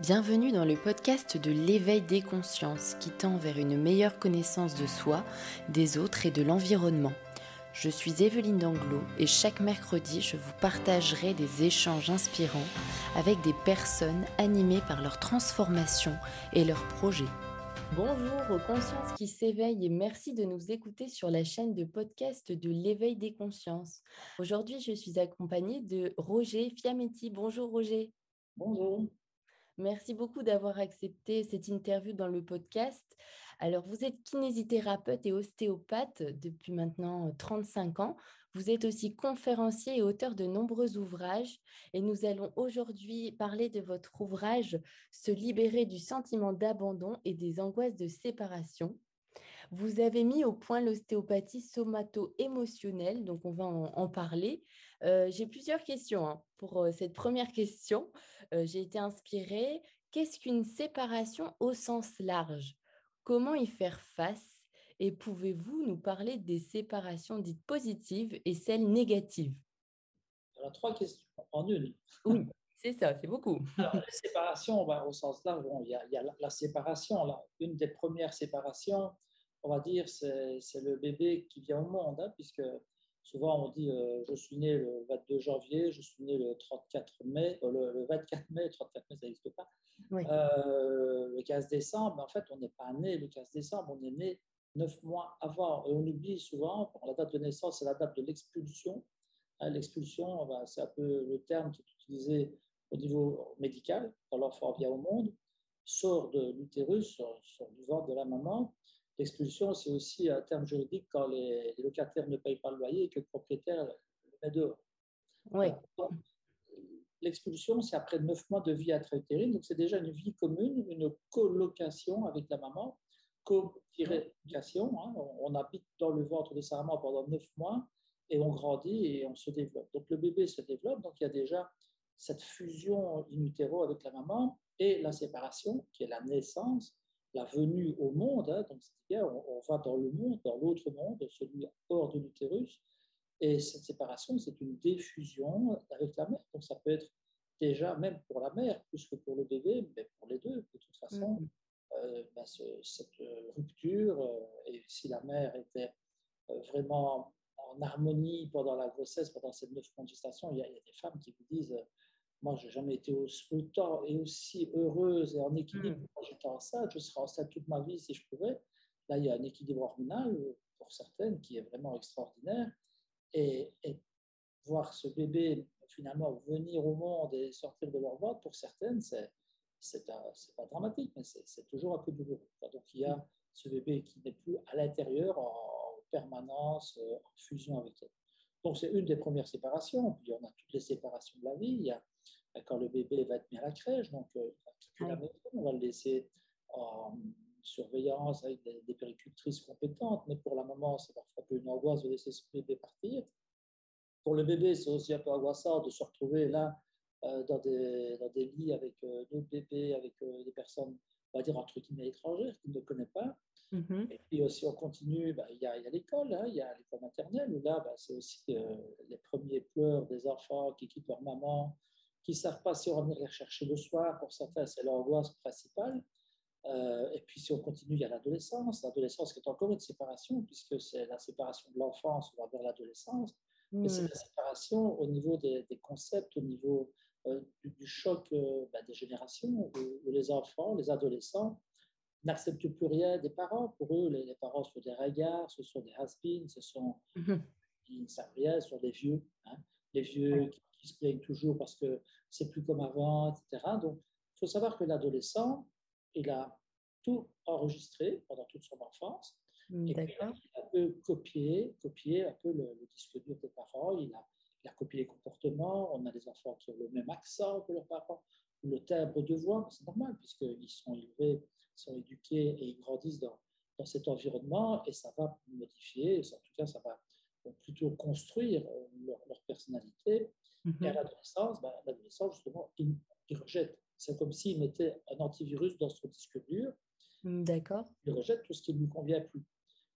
Bienvenue dans le podcast de l'éveil des consciences qui tend vers une meilleure connaissance de soi, des autres et de l'environnement. Je suis Evelyne Danglot et chaque mercredi, je vous partagerai des échanges inspirants avec des personnes animées par leur transformation et leurs projets. Bonjour aux consciences qui s'éveillent et merci de nous écouter sur la chaîne de podcast de l'éveil des consciences. Aujourd'hui, je suis accompagnée de Roger Fiametti. Bonjour Roger. Bonjour. Merci beaucoup d'avoir accepté cette interview dans le podcast. Alors, vous êtes kinésithérapeute et ostéopathe depuis maintenant 35 ans. Vous êtes aussi conférencier et auteur de nombreux ouvrages. Et nous allons aujourd'hui parler de votre ouvrage Se libérer du sentiment d'abandon et des angoisses de séparation. Vous avez mis au point l'ostéopathie somato-émotionnelle, donc on va en, parler. Euh, j'ai plusieurs questions hein, pour euh, cette première question. Euh, j'ai été inspirée. Qu'est-ce qu'une séparation au sens large? Comment y faire face? Et pouvez-vous nous parler des séparations dites positives et celles négatives? Alors, trois questions en une. Oui, c'est ça, c'est beaucoup. Alors, la séparation, au sens large, il y, a, la, séparation. Là. Une des premières séparations, on va dire, c'est le bébé qui vient au monde, hein, puisque souvent on dit euh, je suis né le 22 janvier, je suis né le 34 mai, euh, le, 24 mai, 34 mai ça n'existe pas, euh, le 15 décembre, en fait on n'est pas né le 15 décembre, on est né neuf mois avant. Et on oublie souvent, la date de naissance c'est la date de l'expulsion. Hein, l'expulsion, ben, c'est un peu le terme qui est utilisé au niveau médical quand l'enfant vient au monde, sort de l'utérus, sort du ventre de la maman, L'expulsion, c'est aussi un terme juridique quand les, locataires ne payent pas le loyer et que le propriétaire le met dehors. Oui. L'expulsion, c'est après neuf mois de vie intra-utérine, donc c'est déjà une vie commune, une colocation avec la maman. Co-location, hein, on, habite dans le ventre de sa maman pendant neuf mois et on grandit et on se développe. Donc le bébé se développe, donc il y a déjà cette fusion in utero avec la maman et la séparation, qui est la naissance, la venue au monde, hein, donc c'est-à-dire on, va dans le monde, dans l'autre monde, celui hors de l'utérus, et cette séparation, c'est une diffusion avec la mère. Donc ça peut être déjà, même pour la mère, plus que pour le bébé, mais pour les deux, de toute façon, mm-hmm. euh, ben, cette rupture, euh, et si la mère était euh, vraiment en harmonie pendant la grossesse, pendant cette neuf mois de gestation, il y, a, des femmes qui vous disent moi, je n'ai jamais été autant et aussi heureuse et en équilibre mm. quand j'étais enceinte. Je serais enceinte toute ma vie si je pouvais. Là, il y a un équilibre hormonal pour certaines qui est vraiment extraordinaire. Et, voir ce bébé finalement venir au monde et sortir de leur ventre, pour certaines, c'est c'est pas dramatique, mais c'est toujours un peu douloureux. Donc il y a ce bébé qui n'est plus à l'intérieur en, permanence, euh, en fusion avec elle. Donc c'est une des premières séparations. Puis on a toutes les séparations de la vie. Il y a quand le bébé va être mis à la crèche, donc euh, la maison, on va le laisser en surveillance avec des, des, péricultrices compétentes, mais pour la maman, c'est parfois un peu une angoisse de laisser ce bébé partir. Pour le bébé, c'est aussi un peu angoissant de se retrouver là euh, dans, des, dans, des, lits avec euh, d'autres bébés, avec des personnes, on va dire, entre guillemets, étrangères, qui ne connaissent pas. Mm-hmm. Et puis si on continue, bah, il y a, l'école, hein, il y a l'école maternelle, où là, bah, c'est aussi les premiers pleurs des enfants qui quittent leur maman, qui ne savent pas si on va venir les rechercher le soir. Pour certains, c'est leur angoisse principale. Euh, et puis, si on continue, il y a l'adolescence. L'adolescence qui est encore une séparation, puisque c'est la séparation de l'enfance vers l'adolescence. Mais c'est la séparation au niveau des, concepts, au niveau euh, du, choc euh, bah, des générations, où, les enfants, les adolescents n'acceptent plus rien des parents. Pour eux, les, parents sont des regards, ce sont des has ce sont, mm-hmm. ils ne savent rien, ce sont des vieux. Hein. Les vieux qui qui se plaignent toujours parce que c'est plus comme avant, etc. Donc, il faut savoir que l'adolescent, il a tout enregistré pendant toute son enfance. Et puis, il a un peu copié, copié un peu le, disque dur des parents. Il a, il a, copié les comportements. On a des enfants qui ont le même accent que leurs parents, le timbre de voix. C'est normal puisqu'ils sont élevés, sont éduqués et ils grandissent dans, dans cet environnement et ça va modifier, en tout cas, ça va plutôt construire euh, leur, leur personnalité et à mhm. l'adolescence, ben, l'adolescent, justement, il, rejette. C'est comme s'il mettait un antivirus dans son disque dur. Mm, d'accord. Il rejette tout ce qui ne lui convient plus.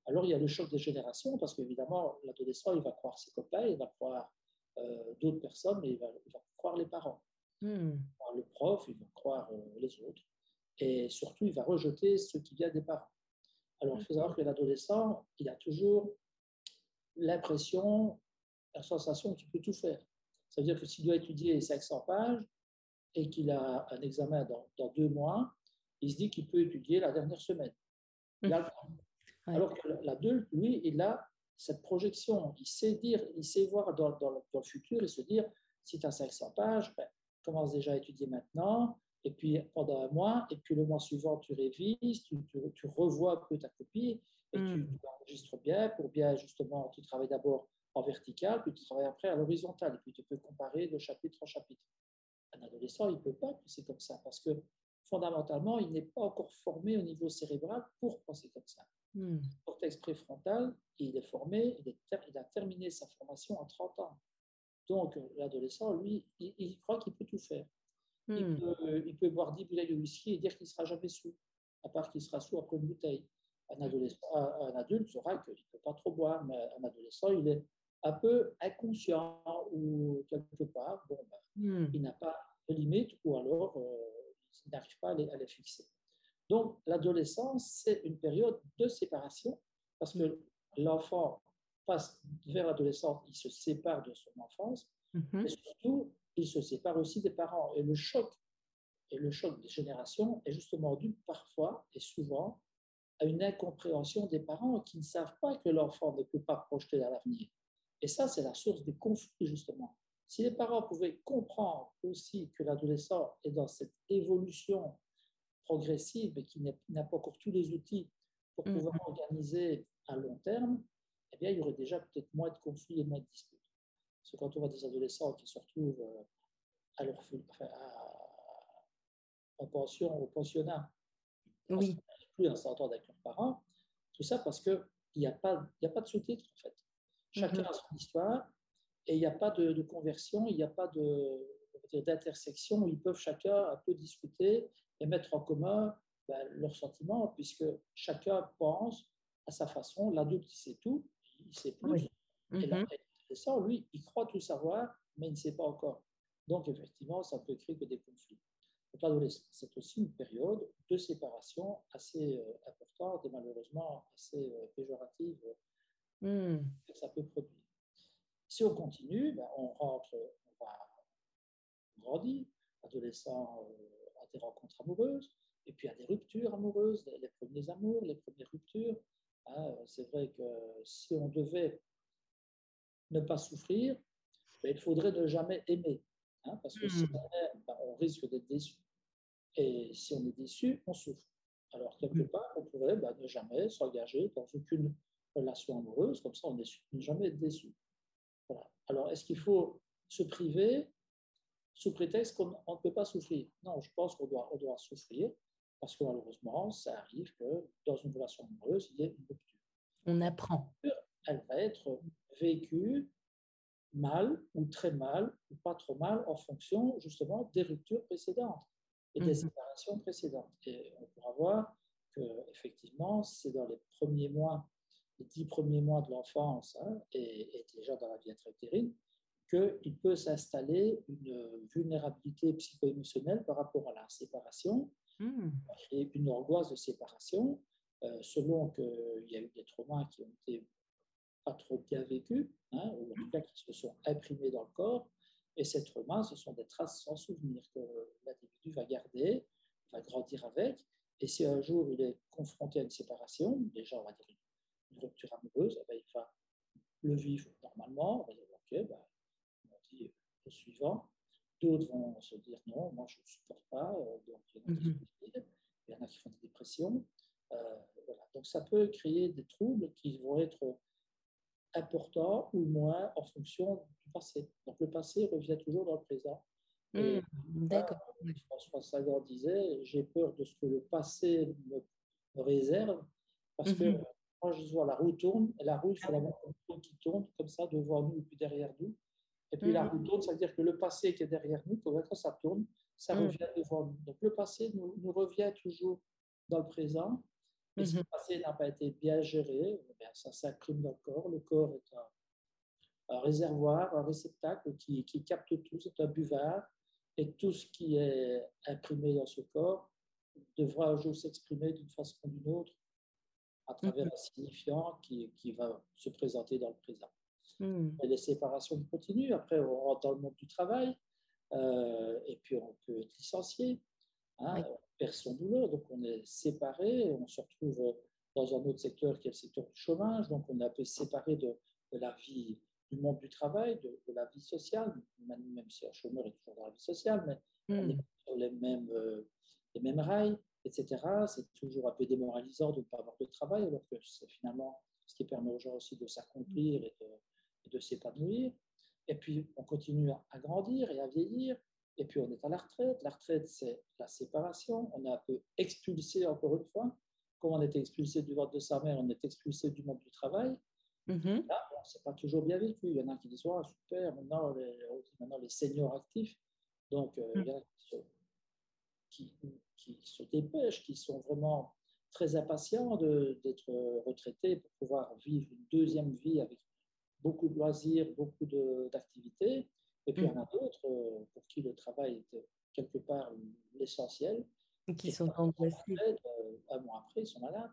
Alors, il y a le choc des générations, parce qu'évidemment, l'adolescent, il va croire ses copains, il va croire euh, d'autres personnes, mais il va, croire les parents. Hmm. Le prof, il va croire les autres. Et surtout, il va rejeter ce qui vient des parents. Alors, il faut savoir que l'adolescent, il a toujours l'impression, la sensation qu'il peut tout faire. Ça veut dire que s'il doit étudier 500 pages et qu'il a un examen dans, deux mois, il se dit qu'il peut étudier la dernière semaine. Le temps. Alors que l'adulte, lui, il a cette projection. Il sait dire, il sait voir dans, le, futur et se dire, si tu as 500 pages, ben, commence déjà à étudier maintenant, et puis pendant un mois, et puis le mois suivant, tu révises, tu, tu, revois un peu ta copie, et tu, mmh. enregistres bien pour bien justement, tu travailles d'abord en vertical, puis tu travailles après à l'horizontale, et puis tu peux comparer de chapitre en chapitre. Un adolescent, il ne peut pas penser comme ça, parce que fondamentalement, il n'est pas encore formé au niveau cérébral pour penser comme ça. Le cortex préfrontal, il est formé, il, est il, a terminé sa formation en 30 ans. Donc, l'adolescent, lui, il croit qu'il peut tout faire. Il, hmm. peut, il, peut, boire 10 bouteilles de whisky et dire qu'il ne sera jamais sous, à part qu'il sera sous après une bouteille. Un, adolescent, un adulte saura qu'il ne peut pas trop boire, mais un adolescent, il est un peu inconscient ou quelque part, bon, ben, hmm. il n'a pas de limite ou alors euh, il n'arrive pas à les, à les, fixer. Donc, l'adolescence, c'est une période de séparation parce que l'enfant passe vers l'adolescence, il se sépare de son enfance, mm-hmm. et surtout, il se sépare aussi des parents. Et le choc, et le choc des générations est justement dû parfois et souvent à une incompréhension des parents qui ne savent pas que l'enfant ne peut pas projeter dans l'avenir. Et ça, c'est la source des conflits, justement. Si les parents pouvaient comprendre aussi que l'adolescent est dans cette évolution progressive et qu'il n'a pas encore tous les outils pour mmh. pouvoir organiser à long terme, eh bien, il y aurait déjà peut-être moins de conflits et moins de disputes. Parce que quand on voit des adolescents qui se retrouvent euh, à leur, en pension, au pensionnat, oui. Plus à s'entendre avec leurs parents, tout ça parce qu'il n'y a, pas, a pas de sous-titres, en fait. Chacun mhm. a son histoire et il n'y a pas de, conversion, il n'y a pas d'intersection où ils peuvent chacun un peu discuter et mettre en commun ben, leurs sentiments, puisque chacun pense à sa façon. L'adulte, il sait tout, il sait plus. Et mhm ça, lui, il croit tout savoir, mais il ne sait pas encore. Donc, effectivement, ça peut créer que des conflits. L'adolescence, c'est aussi une période de séparation assez euh, importante et malheureusement assez euh, péjorative hmm. que ça peut produire. Si on continue, ben, on rentre, on va grandir, adolescent euh, a des rencontres amoureuses, et puis a des ruptures amoureuses, les, premiers amours, les premières ruptures. Hein, c'est vrai que si on devait ne pas souffrir, mais il faudrait ne jamais aimer. Hein, parce que si hmm. on aime, ben, on risque d'être déçu. Et si on est déçu, on souffre. Alors, quelque part, on pourrait ben, ne jamais s'engager dans aucune relation amoureuse, comme ça, on ne jamais être déçu. Voilà. Alors, est-ce qu'il faut se priver sous prétexte qu'on ne peut pas souffrir? Non, je pense qu'on doit, on doit souffrir, parce que malheureusement, ça arrive que dans une relation amoureuse, il y ait une rupture. On apprend. Elle va être vécu mal ou très mal ou pas trop mal en fonction justement des ruptures précédentes et des mmh séparations précédentes. Et on pourra voir que effectivement, c'est dans les premiers mois, les dix premiers mois de l'enfance hein, et, déjà dans la vie intra-utérine, qu'il peut s'installer une vulnérabilité psycho-émotionnelle par rapport à la séparation mmh. et une angoisse de séparation, euh, selon qu'il y a eu des traumas qui ont été pas trop bien vécu, hein, ou en tout cas qui se sont imprimés dans le corps. Et ces traumas, ce sont des traces sans souvenir que l'individu va garder, va grandir avec. Et si un jour il est confronté à une séparation, déjà on va dire une, rupture amoureuse, eh ben, il va le vivre normalement. On va dire, ok, ben, on dit le suivant. D'autres vont se dire non, moi je ne supporte pas. Euh, donc il y, en a qui il y en a qui font des dépressions. Euh, voilà. Donc ça peut créer des troubles qui vont être important ou moins en fonction du passé. Donc le passé revient toujours dans le présent. Mmh, d'accord. François Sagan disait J'ai peur de ce que le passé me, réserve, parce que mmh moi je vois la roue tourne, et la roue, il faut la voir qui tourne comme ça devant nous et puis derrière nous. Et puis la mmh. roue tourne, ça veut dire que le passé qui est derrière nous, quand ça tourne, ça revient devant nous. Donc le passé nous, nous revient toujours dans le présent et si le passé n'a pas été bien géré, eh ça s'imprime dans le corps. Le corps est un, réservoir, un réceptacle qui, qui capte tout, c'est un buvard. Et tout ce qui est imprimé dans ce corps devra un jour s'exprimer d'une façon ou d'une autre à travers un signifiant qui, qui, va se présenter dans le présent. Mmh. Et les séparations continuent. Après, on rentre dans le monde du travail euh, et puis on peut être licencié. Hein, perd son boulot, donc on est séparé. On se retrouve dans un autre secteur qui est le secteur du chômage. Donc on est un peu séparé de, de la vie du monde du travail, de, la vie sociale, même, si un chômeur est toujours dans la vie sociale, mais on est mmh. sur les mêmes, euh, les mêmes rails etc. C'est toujours un peu démoralisant de ne pas avoir de travail, alors que c'est finalement ce qui permet aux gens aussi de s'accomplir et de, s'épanouir. Et puis, on continue à grandir et à vieillir. Et puis, on est à la retraite. La retraite, c'est la séparation. On est un peu expulsé, encore une fois. Comme on était expulsé du ventre de sa mère, on est expulsé du monde du travail. Mm-hmm. Là, bon, c'est pas toujours bien vécu. Il y en a qui disent oh, super, maintenant les, maintenant les seniors actifs. Donc, euh, il y en a qui, qui se dépêchent, qui sont vraiment très impatients d'être retraités pour pouvoir vivre une deuxième vie avec beaucoup de loisirs, beaucoup d'activités. Et puis, il y en a d'autres euh, pour qui le travail est quelque part l'essentiel. Qui sont angoissés. Euh, un mois après, ils sont malades,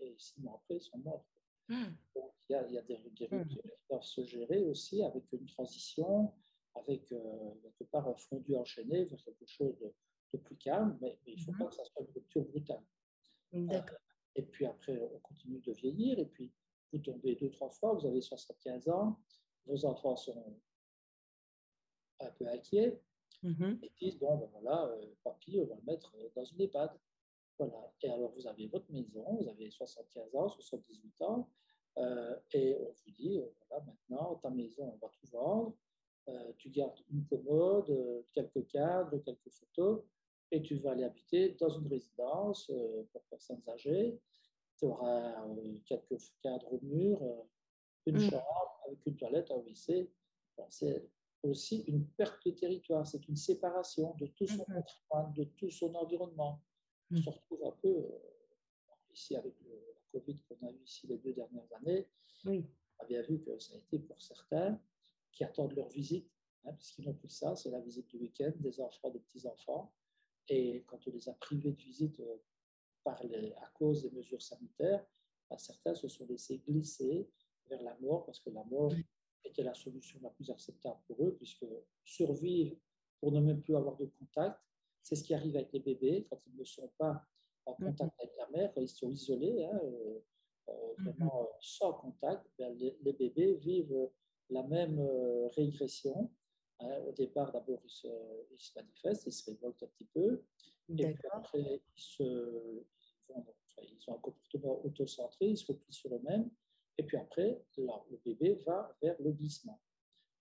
et six mois après, ils sont morts. Hmm. Donc, il y a, il y a des, des hmm. qui doivent se gérer aussi avec une transition, avec euh, quelque part un fondu enchaîné vers quelque chose de, plus calme, mais, il ne faut pas mhm. que ça soit une rupture brutale. D'accord. et puis après, on continue de vieillir, et puis vous tombez deux, trois fois, vous avez 75 ans, vos enfants sont un peu inquiets, mhm. et disent, bon, ben voilà, euh, papy, on va le mettre dans une EHPAD. Voilà. Et alors, vous avez votre maison, vous avez 75 ans, 78 ans, euh, et on vous dit, euh, voilà, maintenant, ta maison, on va tout vendre, tu gardes une commode, quelques cadres, quelques photos, et tu vas aller habiter dans une résidence euh, pour personnes âgées. Tu auras euh, quelques cadres au mur, euh, une mm. chambre avec une toilette, un WC. c'est aussi une perte de territoire, c'est une séparation de tout son mm-hmm. patrimoine, de tout son environnement. On mm. se retrouve un peu ici avec le, la Covid qu'on a eu ici les deux dernières années. Oui. On a bien vu que ça a été pour certains qui attendent leur visite, hein, puisqu'ils n'ont plus ça, c'est la visite du week-end des enfants, des petits-enfants. Et quand on les a privés de visite euh, par les, à cause des mesures sanitaires, bah, certains se sont laissés glisser vers la mort parce que la mort était la solution la plus acceptable pour eux, puisque survivre pour ne même plus avoir de contact, c'est ce qui arrive avec les bébés quand ils ne sont pas en mm-hmm. contact avec la mère, ils sont isolés, hein, euh, euh, mm-hmm. vraiment sans contact, ben, les, les, bébés vivent la même régression Hein, au départ, d'abord, ils se, manifestent, ils se révoltent un petit peu. Et puis après, ils, se, ils, ont un comportement autocentré, ils se replient sur eux-mêmes. Et puis après, le bébé va vers le glissement.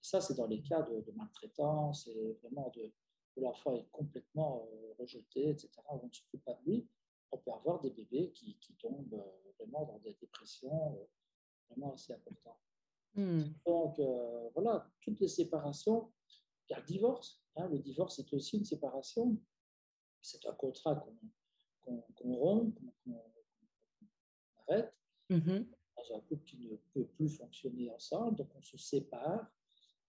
Et ça, c'est dans les cas de, maltraitance et vraiment de, l'enfant est complètement euh, rejeté, etc. On ne s'occupe pas de lui. On peut avoir des bébés qui, qui tombent euh, vraiment dans des dépressions euh, vraiment assez importantes. Hmm. Donc, voilà, toutes les séparations il y a le divorce. Hein. Le divorce, c'est aussi une séparation. C'est un contrat qu'on rompt, qu'on arrête. Mm-hmm. Dans un couple qui ne peut plus fonctionner ensemble, donc on se sépare.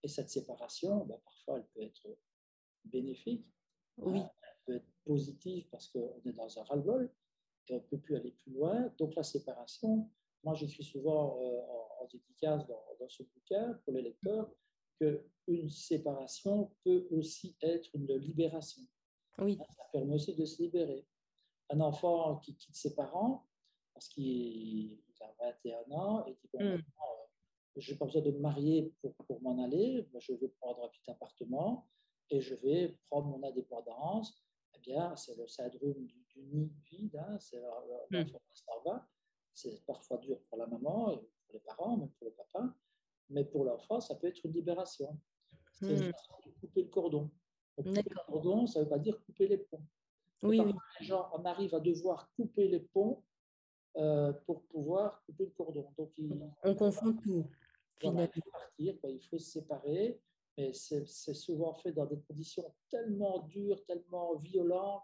Et cette séparation, ben, parfois, elle peut être bénéfique. Oui. Hein. Elle peut être positive parce qu'on est dans un ras-le-bol et on ne peut plus aller plus loin. Donc la séparation, moi j'écris souvent euh, en, dédicace dans, dans, ce bouquin pour les lecteurs, qu'une séparation peut aussi être une libération. Oui. Ça permet aussi de se libérer. Un enfant qui quitte ses parents parce qu'il a 21 ans et dit bon, hmm. euh, je n'ai pas besoin de me marier pour, pour m'en aller, je vais prendre un petit appartement et je vais prendre mon indépendance. Eh bien, c'est le syndrome du, nid vide, hein, c'est l'enfant qui s'en va. C'est parfois dur pour la maman et pour les parents, même pour le papa mais pour l'enfant, ça peut être une libération. C'est hmm. couper le cordon. couper le cordon, ça ne veut pas dire couper les ponts. Oui, oui. Les gens, on arrive à devoir couper les ponts euh, pour pouvoir couper le cordon. Donc, on confond tout. Finalement. il faut partir, il faut se séparer, mais c'est souvent fait dans des conditions tellement dures, tellement violentes,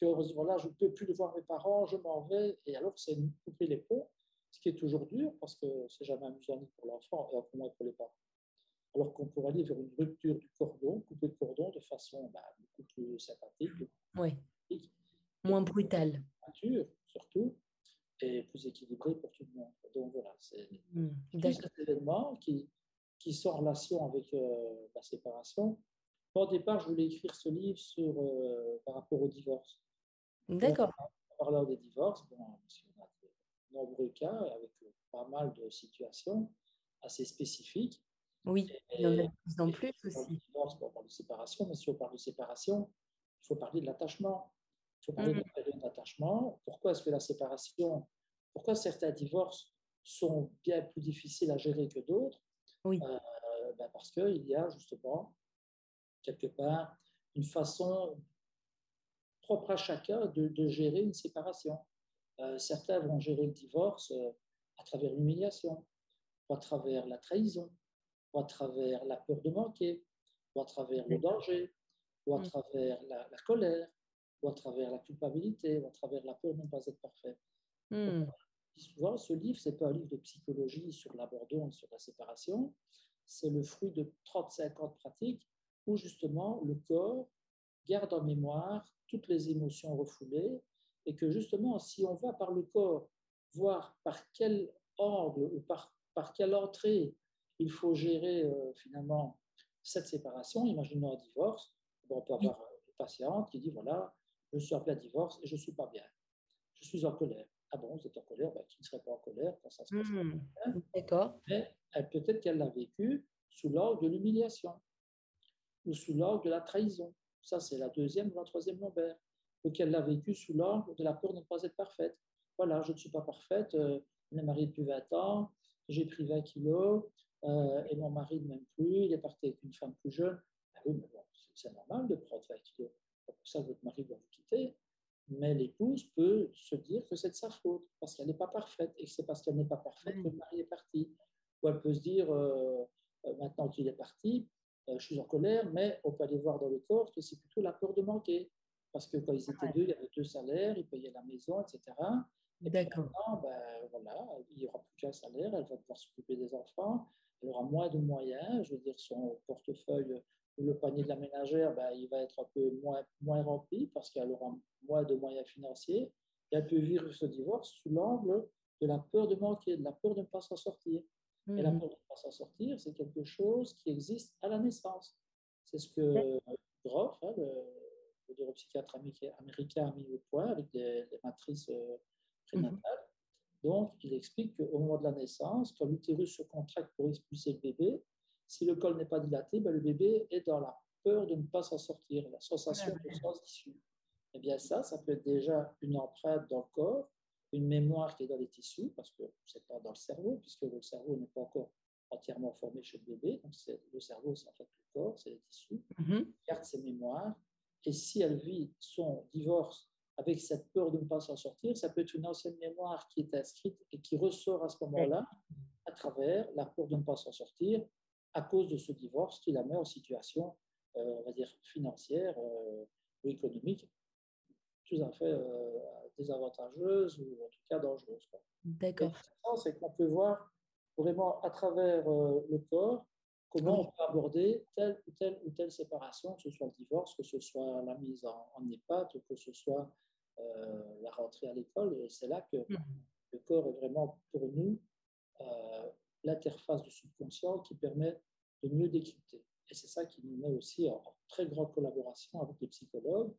que voilà, je ne peux plus voir mes parents, je m'en vais, et alors c'est couper les ponts ce qui est toujours dur parce que c'est jamais amusant ni pour l'enfant et encore moins pour les parents. alors qu'on pourrait aller vers une rupture du cordon, couper le cordon de façon bah, beaucoup plus sympathique. Oui. Moins brutale. Nature, surtout, et plus équilibré pour tout le monde. Donc voilà, c'est mmh, cet événement qui, qui sont en relation avec euh, la séparation. Au départ, je voulais écrire ce livre sur, euh, par rapport au divorce. D'accord. En parlant des divorces, bon, on a de nombreux cas avec pas mal de situations assez spécifiques. Oui, il y en a plus en plus aussi. Divorce, on parle de séparation, mais si on parle de séparation, il faut parler de l'attachement. Il faut parler de la période d'attachement. Pourquoi est-ce que la séparation, pourquoi certains divorces sont bien plus difficiles à gérer que d'autres? Oui. Euh, ben parce qu'il y a justement, quelque part, une façon propre à chacun de, de gérer une séparation. Euh, certains vont gérer le divorce euh, à travers l'humiliation, ou à travers la trahison, ou à travers la peur de manquer, ou à travers le danger, ou à mm. travers la, colère, ou à travers la culpabilité, ou à travers la peur de ne pas être parfait. Mm. souvent, ce livre, ce n'est pas un livre de psychologie sur l'abandon et sur la séparation, c'est le fruit de 35 ans de pratique où justement le corps garde en mémoire toutes les émotions refoulées et que justement, si on va par le corps voir par quel angle ou par, par quelle entrée il faut gérer euh, finalement cette séparation, imaginons un divorce, on peut avoir une patiente qui dit voilà, je suis en plein divorce et je ne suis pas bien, je suis en colère. Ah bon, vous êtes en colère, ben, qui ne serait pas en colère quand ça se passe mmh, D'accord. Mais peut-être qu'elle l'a vécu sous l'angle de l'humiliation ou sous l'angle de la trahison. Ça, c'est la deuxième ou la troisième lombaire. Ou qu'elle l'a vécu sous l'angle de la peur de ne pas être parfaite. Voilà, je ne suis pas parfaite, euh, on est marié depuis 20 ans, j'ai pris 20 kilos, euh, et mon mari ne m'aime plus, il est parti avec une femme plus jeune. Ah oui, mais bon, c'est normal de prendre 20 kilos. Pour ça votre mari doit vous quitter. Mais l'épouse peut se dire que c'est de sa faute, parce qu'elle n'est pas parfaite, et que c'est parce qu'elle n'est pas parfaite que le mari est parti. Ou elle peut se dire, euh, maintenant qu'il est parti, je suis en colère, mais on peut aller voir dans le corps que c'est plutôt la peur de manquer. Parce que quand ils étaient deux, il y avait deux salaires, ils payaient la maison, etc. D'accord. Ben, voilà, il n'y aura plus qu'un salaire, elle va devoir s'occuper des enfants, elle aura moins de moyens, je veux dire, son portefeuille le panier de la ménagère, ben, il va être un peu moins, moins rempli parce qu'elle aura moins de moyens financiers. Et elle peut vivre ce divorce sous l'angle de la peur de manquer, de la peur de ne pas s'en sortir. Et la mmh. peur de ne pas s'en sortir, c'est quelque chose qui existe à la naissance. C'est ce que Groff, hein, le, le neuropsychiatre américain, a mis au point avec les, matrices euh, prénatale. Donc, il explique qu'au moment de la naissance, quand l'utérus se contracte pour expulser le bébé, si le col n'est pas dilaté, ben le bébé est dans la peur de ne pas s'en sortir, la sensation de sens d'issue. Eh bien, ça, ça peut être déjà une empreinte dans le corps, une mémoire qui est dans les tissus, parce que ce n'est pas dans le cerveau, puisque le cerveau n'est pas encore entièrement formé chez le bébé. Donc, le cerveau, c'est en fait le corps, c'est les tissus. Mm garde ses mémoires. Et si elle vit son divorce avec cette peur de ne pas s'en sortir, ça peut être une ancienne mémoire qui est inscrite et qui ressort à ce moment-là à travers la peur de ne pas s'en sortir à cause de ce divorce qui la met en situation, euh, on va dire, financière euh, ou économique tout à fait euh, désavantageuse ou en tout cas dangereuse. D'accord. C'est qu'on peut voir vraiment à travers le corps comment on peut aborder telle ou telle ou telle séparation, que ce soit le divorce, que ce soit la mise en, en EHPAD, ou que ce soit euh, la rentrée à l'école. Et c'est là que mmh. le corps est vraiment pour nous euh, l'interface du subconscient qui permet de mieux décrypter. Et c'est ça qui nous met aussi en, très grande collaboration avec les psychologues,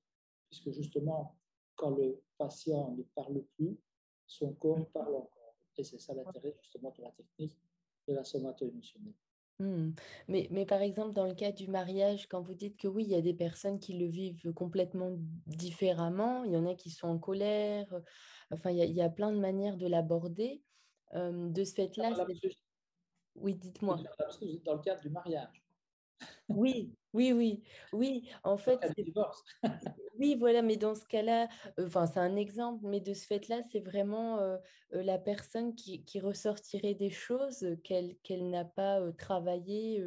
puisque justement, quand le patient ne parle plus, son corps mmh. parle encore. Et c'est ça l'intérêt justement de la technique de la somato-émotionnelle. Mmh. Mais, mais par exemple, dans le cas du mariage, quand vous dites que oui, il y a des personnes qui le vivent complètement différemment, il y en a qui sont en colère, enfin, il y a, il y a plein de manières de l'aborder. de ce fait-là, oui, dites-moi. Dans le cadre du mariage. Oui, oui, oui, oui. En fait, oui, voilà, mais dans ce cas-là, enfin, c'est un exemple, mais de ce fait-là, c'est vraiment la personne qui, ressortirait des choses qu'elle qu'elle n'a pas travaillées,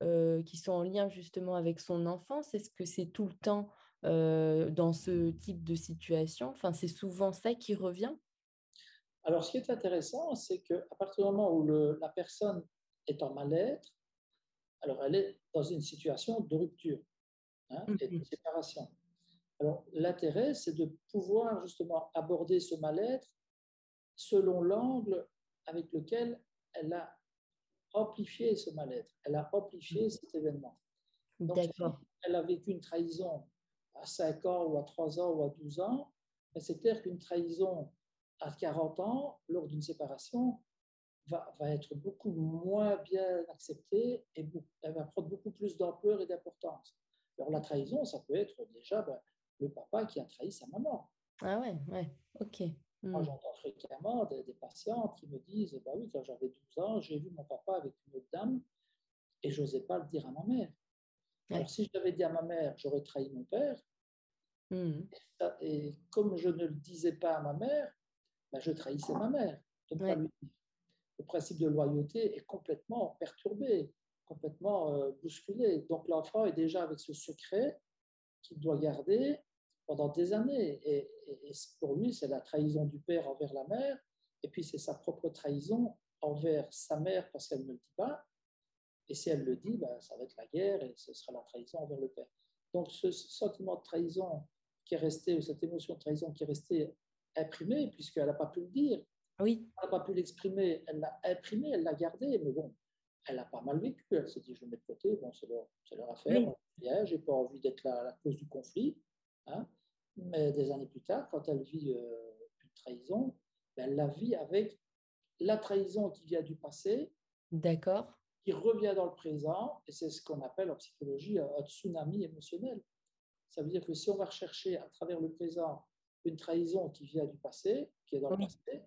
qui sont en lien justement avec son enfance. Est-ce que c'est tout le temps dans ce type de situation? Enfin, c'est souvent ça qui revient? Alors, ce qui est intéressant, c'est qu'à partir du moment où le, la personne est en mal-être, Alors, elle est dans une situation de rupture hein, et de séparation. Alors, l'intérêt, c'est de pouvoir justement aborder ce mal-être selon l'angle avec lequel elle a amplifié ce mal-être, elle a amplifié cet événement. Donc, elle a vécu une trahison à 5 ans ou à 3 ans ou à 12 ans, c'est clair qu'une trahison à 40 ans, lors d'une séparation, va, va, être beaucoup moins bien acceptée et elle va prendre beaucoup plus d'ampleur et d'importance. Alors la trahison, ça peut être déjà ben, le papa qui a trahi sa maman. Ah ouais, ouais, ok. Moi, hmm. j'entends fréquemment des, des, patients qui me disent, bah oui, quand j'avais 12 ans, j'ai vu mon papa avec une autre dame et je n'osais pas le dire à ma mère. Alors si je l'avais dit à ma mère, j'aurais trahi mon père. Hmm. Et, comme je ne le disais pas à ma mère, bah, je trahissais ma mère. Le principe de loyauté est complètement perturbé, complètement euh, bousculé. Donc l'enfant est déjà avec ce secret qu'il doit garder pendant des années. Et, pour lui, c'est la trahison du père envers la mère, et puis c'est sa propre trahison envers sa mère parce qu'elle ne le dit pas. Et si elle le dit, ben, ça va être la guerre et ce sera la trahison envers le père. Donc ce sentiment de trahison qui est resté, ou cette émotion de trahison qui est restée imprimée, puisqu'elle n'a pas pu le dire, oui. elle n'a pas pu l'exprimer, elle l'a imprimée, elle l'a gardée, mais bon, elle a pas mal vécu. Elle s'est dit, je vais mettre de côté, bon, c'est leur, leur, affaire, oui. j'ai pas envie d'être la, la, cause du conflit. Hein. Mais des années plus tard, quand elle vit euh, une trahison, ben, elle la vit avec la trahison qui vient du passé. D'accord. Qui revient dans le présent, et c'est ce qu'on appelle en psychologie un tsunami émotionnel. Ça veut dire que si on va rechercher à travers le présent une trahison qui vient du passé, qui est dans le passé,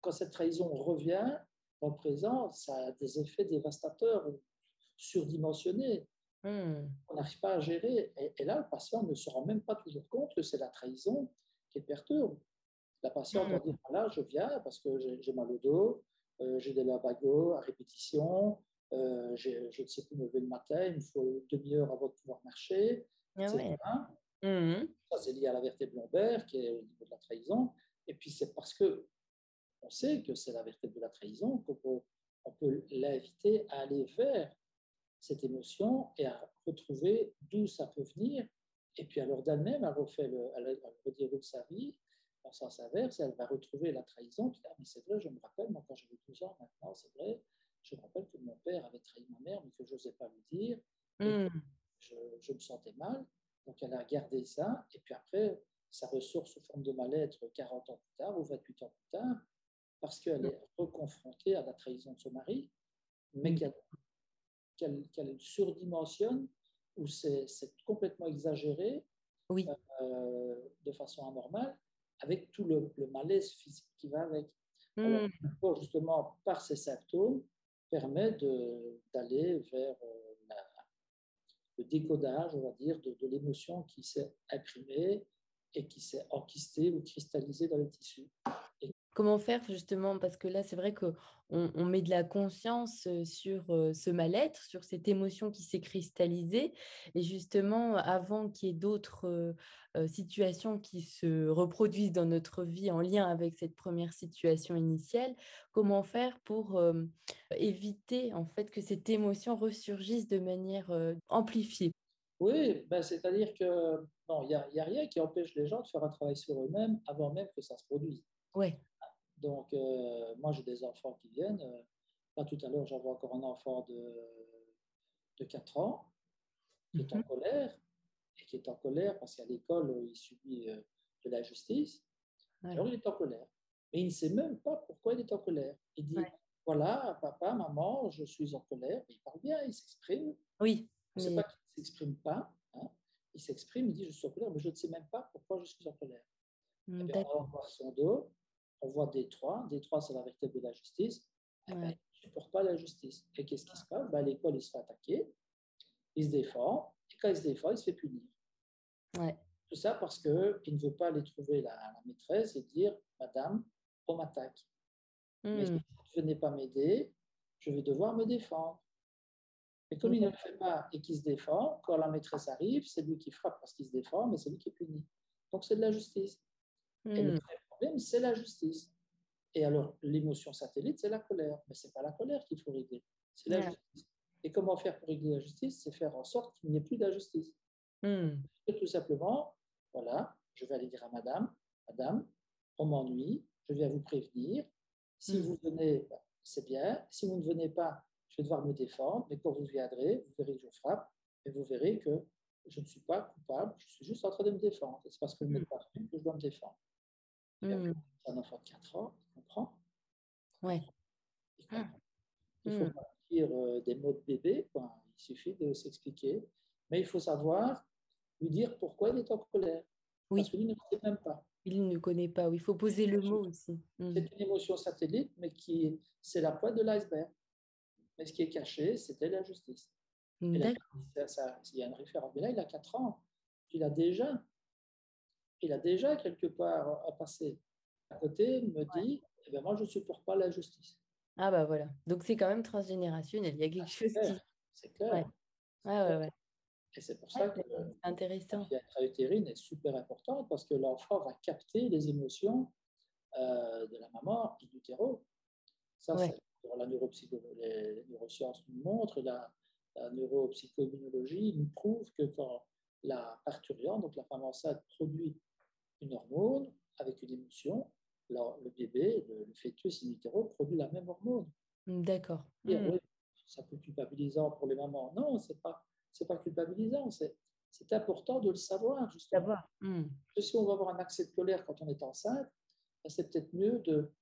quand cette trahison revient dans le présent, ça a des effets dévastateurs surdimensionnés. Hmm. On n'arrive pas à gérer. Et, là, le patient ne se rend même pas toujours compte que c'est la trahison qui perturbe. La patiente va dire voilà, je viens parce que j'ai mal au dos, euh, j'ai des labagos à répétition, euh, je ne sais plus me lever le matin, il me faut une demi-heure avant de pouvoir marcher. Ah hmm. Ça, c'est lié à la vertèbre lombaire qui est au niveau de la trahison. Et puis, c'est parce que on sait que c'est la vertèbre de la trahison qu'on peut, on peut l'inviter à aller vers cette émotion et à retrouver d'où ça peut venir. Et puis alors d'elle-même, elle refait le, elle, elle sa vie en sens inverse, elle va retrouver la trahison. Puis, ah, mais c'est vrai, je me rappelle, moi quand j'avais 12 ans maintenant, c'est vrai, je me rappelle que mon père avait trahi ma mère, mais que je n'osais pas lui dire. Je, je, me sentais mal. Donc elle a gardé ça. Et puis après, ça ressort sous forme de mal-être 40 ans plus tard ou 28 ans plus tard, parce qu'elle est reconfrontée à la trahison de son mari, mais hmm. qu'elle qu'elle surdimensionne ou c'est complètement exagéré oui. euh, de façon anormale, avec tout le, malaise physique qui va avec. Alors, hmm. justement, par ces symptômes, permet d'aller vers euh, décodage, on va dire, de, de l'émotion qui s'est imprimée et qui s'est enquistée ou cristallisée dans les tissus. Comment faire justement? Parce que là, c'est vrai qu'on on met de la conscience sur ce mal-être, sur cette émotion qui s'est cristallisée. Et justement, avant qu'il y ait d'autres situations qui se reproduisent dans notre vie en lien avec cette première situation initiale, comment faire pour éviter en fait que cette émotion ressurgisse de manière amplifiée? Oui, ben, c'est-à-dire que il n'y a, a, rien qui empêche les gens de faire un travail sur eux-mêmes avant même que ça se produise. Oui. Donc, euh, moi, j'ai des enfants qui viennent. Là, tout à l'heure, j'avais encore un enfant de, de 4 ans qui est en mhm. colère et qui est en colère parce qu'à l'école, il subit euh, de la justice. Alors, il est en colère. Mais il ne sait même pas pourquoi il est en colère. Il dit Voilà, papa, maman, je suis en colère. Il parle bien, il s'exprime. Oui. Sais pas qu'il ne s'exprime pas. Hein. Il s'exprime, il dit Je suis en colère, mais je ne sais même pas pourquoi je suis en colère. Mm, eh on va voir son dos on voit D3. D3, c'est la vertèbre de la justice. Eh ben, il ne supporte pas la justice. Et qu'est-ce qui se passe? Ben, L'école, il se fait attaquer, il se défend, et quand il se défend, il se fait punir. Tout ça parce qu'il ne veut pas aller trouver la, maîtresse et dire Madame, on m'attaque. Mais si hmm. vous ne venez pas m'aider, je vais devoir me défendre. Et comme il ne le fait pas et qu'il se défend, quand la maîtresse arrive, c'est lui qui frappe parce qu'il se défend, mais c'est lui qui est puni. Donc c'est de la justice. Et le hmm c'est la justice. Et alors, l'émotion satellite, c'est la colère. Mais ce n'est pas la colère qu'il faut régler, c'est la justice. Et comment faire pour régler la justice? C'est faire en sorte qu'il n'y ait plus d'injustice. Hmm. Tout simplement, voilà, je vais aller dire à madame, madame, on m'ennuie, je viens vous prévenir. Si Hmm. vous venez, ben, c'est bien. Si vous ne venez pas, je vais devoir me défendre. Mais quand vous viendrez, vous verrez que je frappe et vous verrez que je ne suis pas coupable, je suis juste en train de me défendre. C'est parce que je ne Hmm. m'ai pas que je dois me défendre. C'est un enfant de 4 ans, il comprend. Ouais. Il comprend. Hmm. Il faut Hmm. pas dire euh, des mots de bébé, quoi. il suffit de s'expliquer. Mais il faut savoir lui dire pourquoi il est en colère. Oui. Parce que lui ne sait même pas. Il ne connaît pas. Il faut poser le mot aussi. Hmm. C'est une émotion satellite, mais qui c'est la pointe de l'iceberg. Mais ce qui est caché, c'était la justice. Il y a une référence. Mais là, il a 4 ans. Il a déjà, il a déjà quelque part à passer. À côté, me dit, eh ben, moi, je ne supporte pas la justice. Ah bah voilà. Donc c'est quand même transgénérationnel. Il y a quelque chose qui. Clair, C'est clair. Ouais. Ouais, ouais. Et c'est pour ça que la intéressant. vie intra-utérine est super importante parce que l'enfant va capter les émotions euh, de la maman in utero. Ça, Ouais. c'est la les, les neurosciences nous montrent, la, la neuropsychoimmunologie nous prouve que quand la parturiente, donc la femme enceinte, produit une hormone avec une émotion, alors le bébé, le, le fœtus in utero, produit la même hormone. D'accord. Dire, Hmm. oui, ça peut être culpabilisant pour les mamans. Non, c'est pas, c'est pas culpabilisant. C'est, c'est important de le savoir, justement. Savoir. Que si on va avoir un accès de colère quand on est enceinte, ben, c'est peut-être mieux de,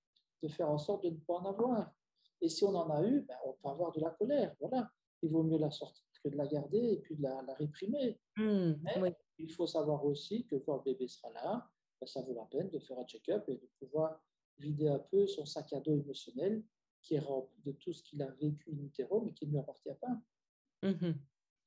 de faire en sorte de ne pas en avoir. Et si on en a eu, ben, on peut avoir de la colère. Voilà. Il vaut mieux la sortir que de la garder et puis de la, la réprimer. Mais Oui. Il faut savoir aussi que quand le bébé sera là, ben, ça vaut la peine de faire un check-up et de pouvoir vider un peu son sac à dos émotionnel qui est rempli de tout ce qu'il a vécu in utero, mais qui ne lui appartient pas. Mhm.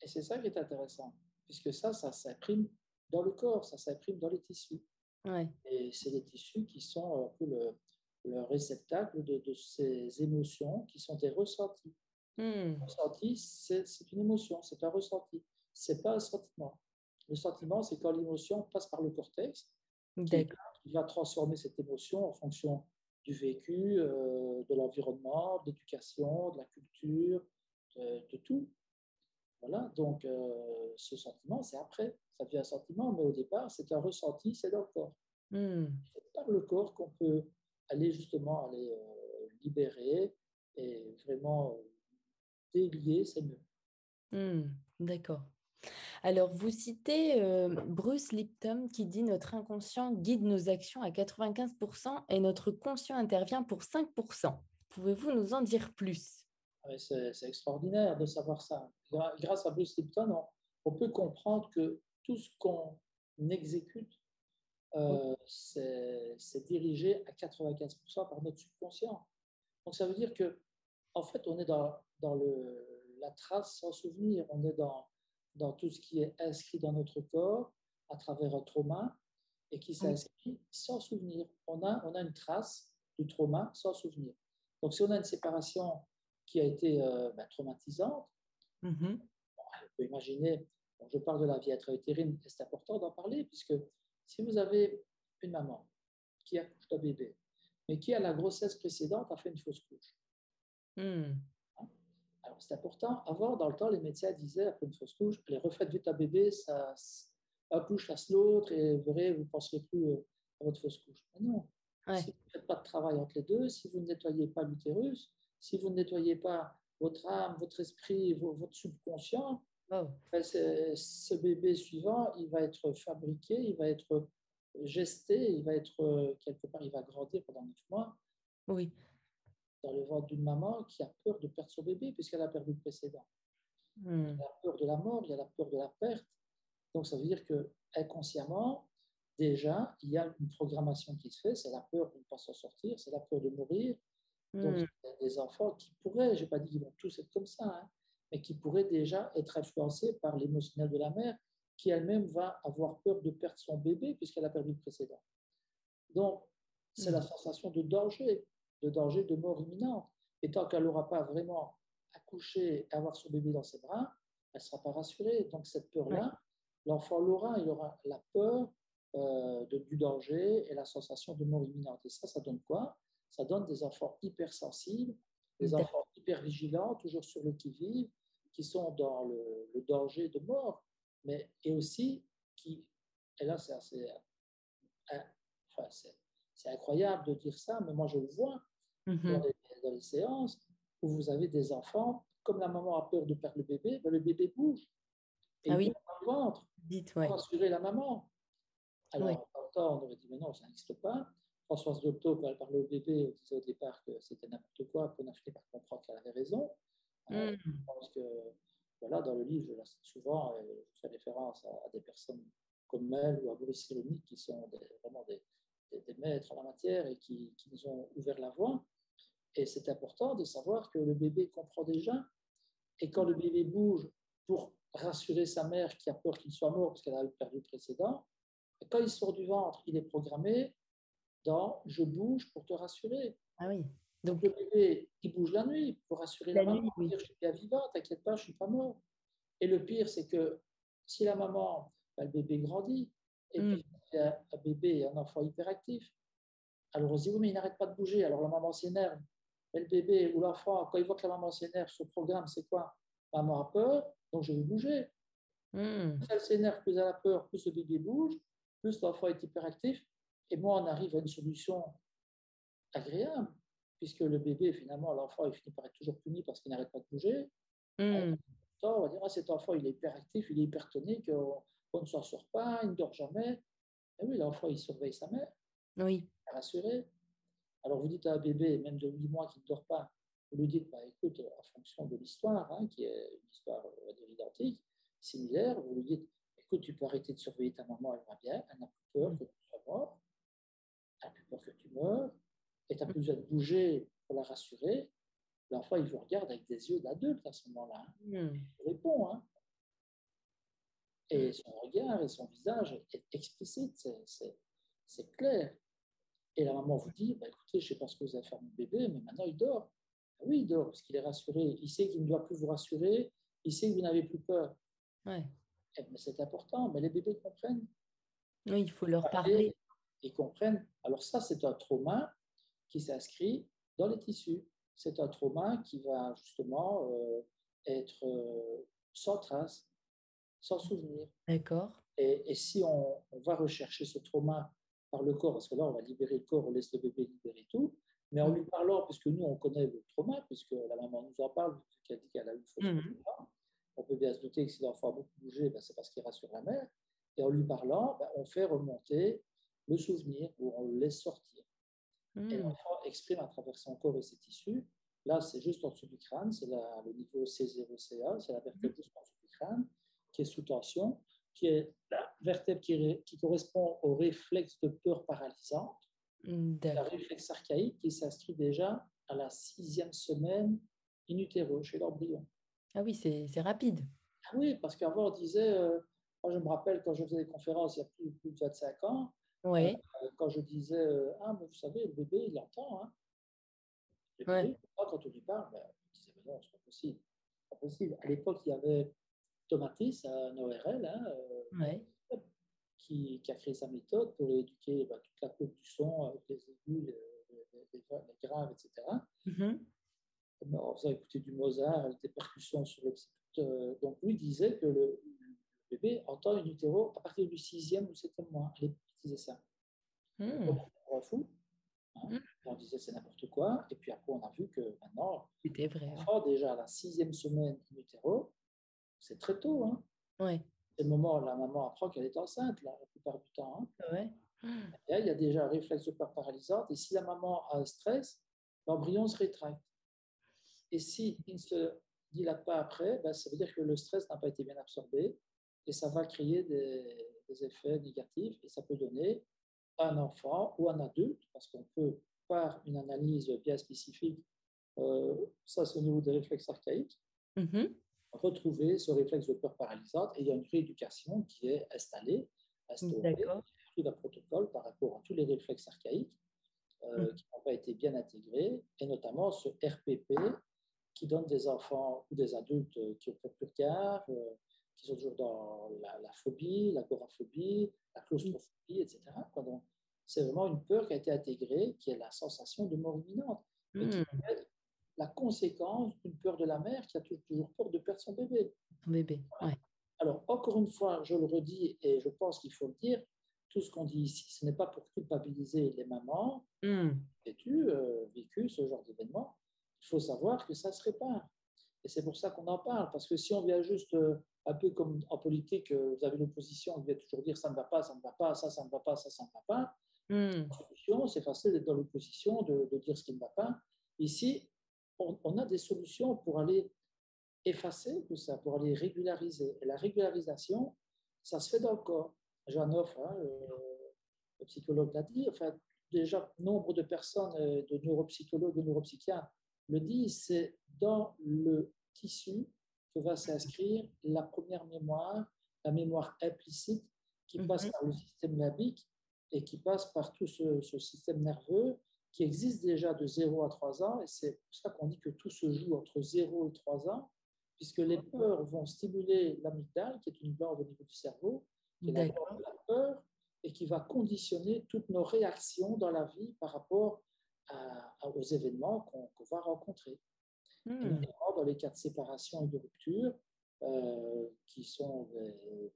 Et c'est ça qui est intéressant, puisque ça, ça s'imprime dans le corps, ça s'imprime dans les tissus. Ouais. Et c'est les tissus qui sont un peu le, le réceptacle de, de ces émotions qui sont des ressentis. Un ressenti, c'est c'est une émotion, c'est un ressenti. C'est pas un sentiment. Le sentiment, c'est quand l'émotion passe par le cortex, qui va transformer cette émotion en fonction du vécu, euh, de l'environnement, de l'éducation, de la culture, de, de tout. Voilà, donc euh, ce sentiment, c'est après. Ça devient un sentiment, mais au départ, c'est un ressenti, c'est dans le corps. Hmm. C'est par le corps qu'on peut aller justement aller euh, libérer et vraiment délier, c'est mieux. Hmm. D'accord. Alors, vous citez euh, Bruce Lipton qui dit Notre inconscient guide nos actions à 95% et notre conscient intervient pour 5%. Pouvez-vous nous en dire plus? Ouais, C'est extraordinaire de savoir ça. Grâce à Bruce Lipton, on, on peut comprendre que tout ce qu'on exécute, euh, c'est c'est dirigé à 95% par notre subconscient. Donc ça veut dire que, en fait, on est dans, dans le, la trace sans souvenir, on est dans, dans tout ce qui est inscrit dans notre corps à travers un trauma et qui s'inscrit sans souvenir. On a, on a une trace du trauma sans souvenir. Donc si on a une séparation qui a été euh, ben, traumatisante, Mhm. on peut imaginer, bon, je parle de la vie intra-utérine, et c'est important d'en parler, puisque si vous avez une maman qui accouche d'un bébé, mais qui à la grossesse précédente a fait une fausse couche, Hmm. C'est important. Avant, dans le temps, les médecins disaient après une fausse couche, les refaites vite un bébé, ça, un couche chasse l'autre, et vous verrez, vous ne penserez plus euh, à votre fausse couche. Mais non, Ouais. si vous ne faites pas de travail entre les deux, si vous ne nettoyez pas l'utérus, si vous ne nettoyez pas votre âme, votre esprit, vo- votre subconscient, Oh. ben, ce bébé suivant, il va être fabriqué, il va être gesté, il va être euh, quelque part, il va grandir pendant neuf mois Oui. Dans le ventre d'une maman qui a peur de perdre son bébé puisqu'elle a perdu le précédent. Hmm. Il y a la peur de la mort, il y a la peur de la perte. Donc ça veut dire que inconsciemment, déjà, il y a une programmation qui se fait, c'est la peur de ne pas s'en sortir, c'est la peur de mourir. Donc Hmm. il y a des enfants qui pourraient, je n'ai pas dit qu'ils vont tous être comme ça, hein, mais qui pourraient déjà être influencés par l'émotionnel de la mère, qui elle-même va avoir peur de perdre son bébé puisqu'elle a perdu le précédent. Donc, c'est la sensation de danger, de danger de mort imminente. Et tant qu'elle n'aura pas vraiment accouché et avoir son bébé dans ses bras, elle ne sera pas rassurée. Donc, cette peur-là, l'enfant l'aura, il aura la peur euh, de, du danger et la sensation de mort imminente. Et ça, ça donne quoi? Ça donne des enfants hypersensibles, des enfants hyper vigilants, toujours sur le qui-vive, qui sont dans le, danger de mort, mais et aussi qui, et là c'est assez, hein, enfin, c'est incroyable de dire ça, mais moi je le vois mm-hmm. dans, les, séances où vous avez des enfants, comme la maman a peur de perdre le bébé, ben le bébé bouge. Et ah oui. il dans le ventre Dites, ouais. pour rassurer la maman. Alors, on aurait dit, mais non, ça n'existe pas. Françoise Docto, quand elle parlait au bébé, disait au départ que c'était n'importe quoi, puis on a fini par comprendre qu'elle avait raison. Euh, mm. je pense que, voilà, dans le livre, je la cite souvent, et je fais référence à, des personnes comme elle ou à Boris Cyrulnik, qui sont vraiment des, des, maîtres en la matière et qui, qui, nous ont ouvert la voie. Et c'est important de savoir que le bébé comprend déjà. Et quand le bébé bouge pour rassurer sa mère qui a peur qu'il soit mort parce qu'elle a perdu le précédent, quand il sort du ventre, il est programmé dans je bouge pour te rassurer. Ah oui. Donc le bébé, il bouge la nuit pour rassurer la, maman, nuit, dire je suis bien vivant, t'inquiète pas, je suis pas mort. Et le pire, c'est que si la maman, bah, le bébé grandit, et mm. puis il y a un bébé, un enfant hyperactif, alors on se dit oui, mais il n'arrête pas de bouger, alors la maman s'énerve. Mais le bébé ou l'enfant, quand il voit que la maman s'énerve, ce programme, c'est quoi? Maman a peur, donc je vais bouger. Mm. Plus elle s'énerve, plus elle a peur, plus le bébé bouge, plus l'enfant est hyperactif, et moi, on arrive à une solution agréable, puisque le bébé, finalement, l'enfant, il finit par être toujours puni parce qu'il n'arrête pas de bouger. Hmm. On va dire, ah, cet enfant, il est hyperactif, il est hypertonique, on, ne s'en sort pas, il ne dort jamais. Et oui, l'enfant, il surveille sa mère. Oui. Rassuré. Alors, vous dites à un bébé, même de 8 mois, qui ne dort pas, vous lui dites, bah, écoute, en fonction de l'histoire, hein, qui est une histoire identique, similaire, vous lui dites, écoute, tu peux arrêter de surveiller ta maman, elle va bien, elle n'a plus peur que tu sois mort tu as plus peur que tu meurs, et tu n'as plus besoin de bouger pour la rassurer, l'enfant, il vous regarde avec des yeux d'adulte à ce moment-là. Hmm. Il répond. Hein. Et son regard et son visage est explicite, c'est clair. Et la maman vous dit, bah, écoutez, je ne sais pas ce que vous avez fait à mon bébé, mais maintenant il dort. Ah oui, il dort parce qu'il est rassuré. Il sait qu'il ne doit plus vous rassurer. Il sait que vous n'avez plus peur. Ouais. Eh mais c'est important. Mais les bébés comprennent. Oui, il faut leur parler ils comprennent. Alors ça, c'est un trauma qui s'inscrit dans les tissus. C'est un trauma qui va justement euh, être euh, sans trace, sans souvenir. D'accord. Et, si on, va rechercher ce trauma par le corps, parce que là, on va libérer le corps, on laisse le bébé libérer tout, mais en mm. lui parlant, puisque nous, on connaît le trauma, puisque la maman nous en parle, qu'elle dit qu'elle a eu fausse mm. on peut bien se douter que si l'enfant a beaucoup bougé, ben, c'est parce qu'il rassure la mère. Et en lui parlant, ben, on fait remonter le souvenir où on le laisse sortir. Et hmm. l'enfant exprime à travers son corps et ses tissus. Là, c'est juste en dessous du crâne, c'est le niveau C0CA, c'est la vertèbre juste en dessous du crâne, qui est sous tension, qui est la vertèbre qui, qui correspond au réflexe de peur paralysante, la réflexe archaïque qui s'inscrit déjà à la sixième semaine in utero, chez l'embryon. Ah oui, c'est rapide. Ah oui, parce qu'avant, on disait, euh, moi je me rappelle quand je faisais des conférences il y a plus, plus de 25 ans, oui. Euh, quand je disais, euh, ah, mais vous savez, le bébé, il entend. Hein. quand on lui parle, ben, on disait, mais non, c'est pas possible. pas possible. À l'époque, il y avait Tomatis, un ORL, hein, qui, qui, a créé sa méthode pour éduquer ben, toute la coupe du son avec les aigus, les, les, graves, etc. Mm-hmm. On faisait écouter du Mozart, des percussions sur le Donc, lui disait que le, bébé entend une utéro à partir du sixième ou septième mois disait ça. Mmh. On fou. Hein. Hmm. On disait c'est n'importe quoi. Et puis après, on a vu que maintenant, c'était vrai. déjà à la sixième semaine in utero, c'est très tôt. Hein. Ouais. C'est le moment où la maman apprend qu'elle est enceinte, la plupart du temps. Hein. Ouais. Et il y a déjà un réflexe de peur paralysante. Et si la maman a un stress, l'embryon se rétracte. Et si il ne se dilate pas après, ben, ça veut dire que le stress n'a pas été bien absorbé et ça va créer des, des effets négatifs et ça peut donner un enfant ou un adulte, parce qu'on peut, par une analyse bien spécifique, euh, ça c'est au niveau des réflexes archaïques, mm-hmm. Retrouver ce réflexe de peur paralysante et il y a une rééducation qui est installée, instaurée, tout un protocole par rapport à tous les réflexes archaïques euh, mm. qui n'ont pas été bien intégrés, et notamment ce RPP qui donne des enfants ou des adultes qui ont peur de regard, euh, qui sont toujours dans la, phobie, l'agoraphobie, la claustrophobie, etc. c'est vraiment une peur qui a été intégrée, qui est la sensation de mort imminente, et qui la conséquence d'une peur de la mère qui a toujours peur de perdre son bébé. Son bébé, ouais. Alors, encore une fois, je le redis et je pense qu'il faut le dire, tout ce qu'on dit ici, ce n'est pas pour culpabiliser les mamans mmh. qui tu euh, vécu ce genre d'événement. Il faut savoir que ça se répare. Et c'est pour ça qu'on en parle. Parce que si on vient juste, euh, un peu comme en politique, euh, vous avez l'opposition, on vient toujours dire ça ne va pas, ça ne va pas, ça, ça ne va pas, ça, ça ne va pas. Mmh. C'est facile d'être dans l'opposition, de, de, dire ce qui ne va pas. Ici, on, on, a des solutions pour aller effacer tout ça, pour aller régulariser. Et la régularisation, ça se fait dans le corps. Jean offre, hein, le, psychologue l'a dit, enfin, déjà, nombre de personnes, euh, de neuropsychologues, de neuropsychiatres le disent, c'est dans le tissu que va s'inscrire la première mémoire, la mémoire implicite qui passe mhm. par le système limbique et qui passe par tout ce, ce, système nerveux qui existe déjà de 0 à 3 ans. Et c'est pour ça qu'on dit que tout se joue entre 0 et 3 ans, puisque les peurs vont stimuler l'amygdale, qui est une glande au niveau du cerveau, qui est la peur et qui va conditionner toutes nos réactions dans la vie par rapport aux événements qu'on va rencontrer. Hmm. dans les cas de séparation et de rupture, euh, qui sont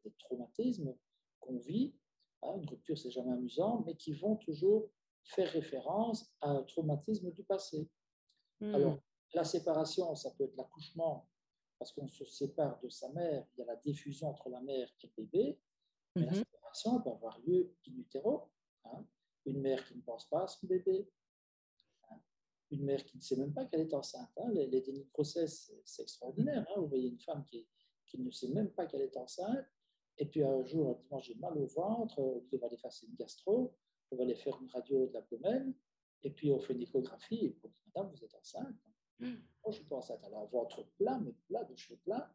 des, traumatismes qu'on vit, hein, une rupture c'est jamais amusant, mais qui vont toujours faire référence à un traumatisme du passé. Hmm. Alors, la séparation, ça peut être l'accouchement, parce qu'on se sépare de sa mère, il y a la diffusion entre la mère et le bébé, mais la mhm. séparation peut avoir lieu in utero. Hein. Une mère qui ne pense pas à son bébé, hein. une mère qui ne sait même pas qu'elle est enceinte. Hein. Les, les, dénis de grossesse, c'est extraordinaire. Vous voyez une femme qui, qui, ne sait même pas qu'elle est enceinte, et puis un jour, elle dit Moi, j'ai mal au ventre, on va aller faire une gastro, on va aller faire une radio de l'abdomen, et puis on fait une échographie, et on dit Madame, vous êtes enceinte. Mm. Moi, je ne suis pas enceinte. Alors, ventre plat, mais plat, de cheveux plats.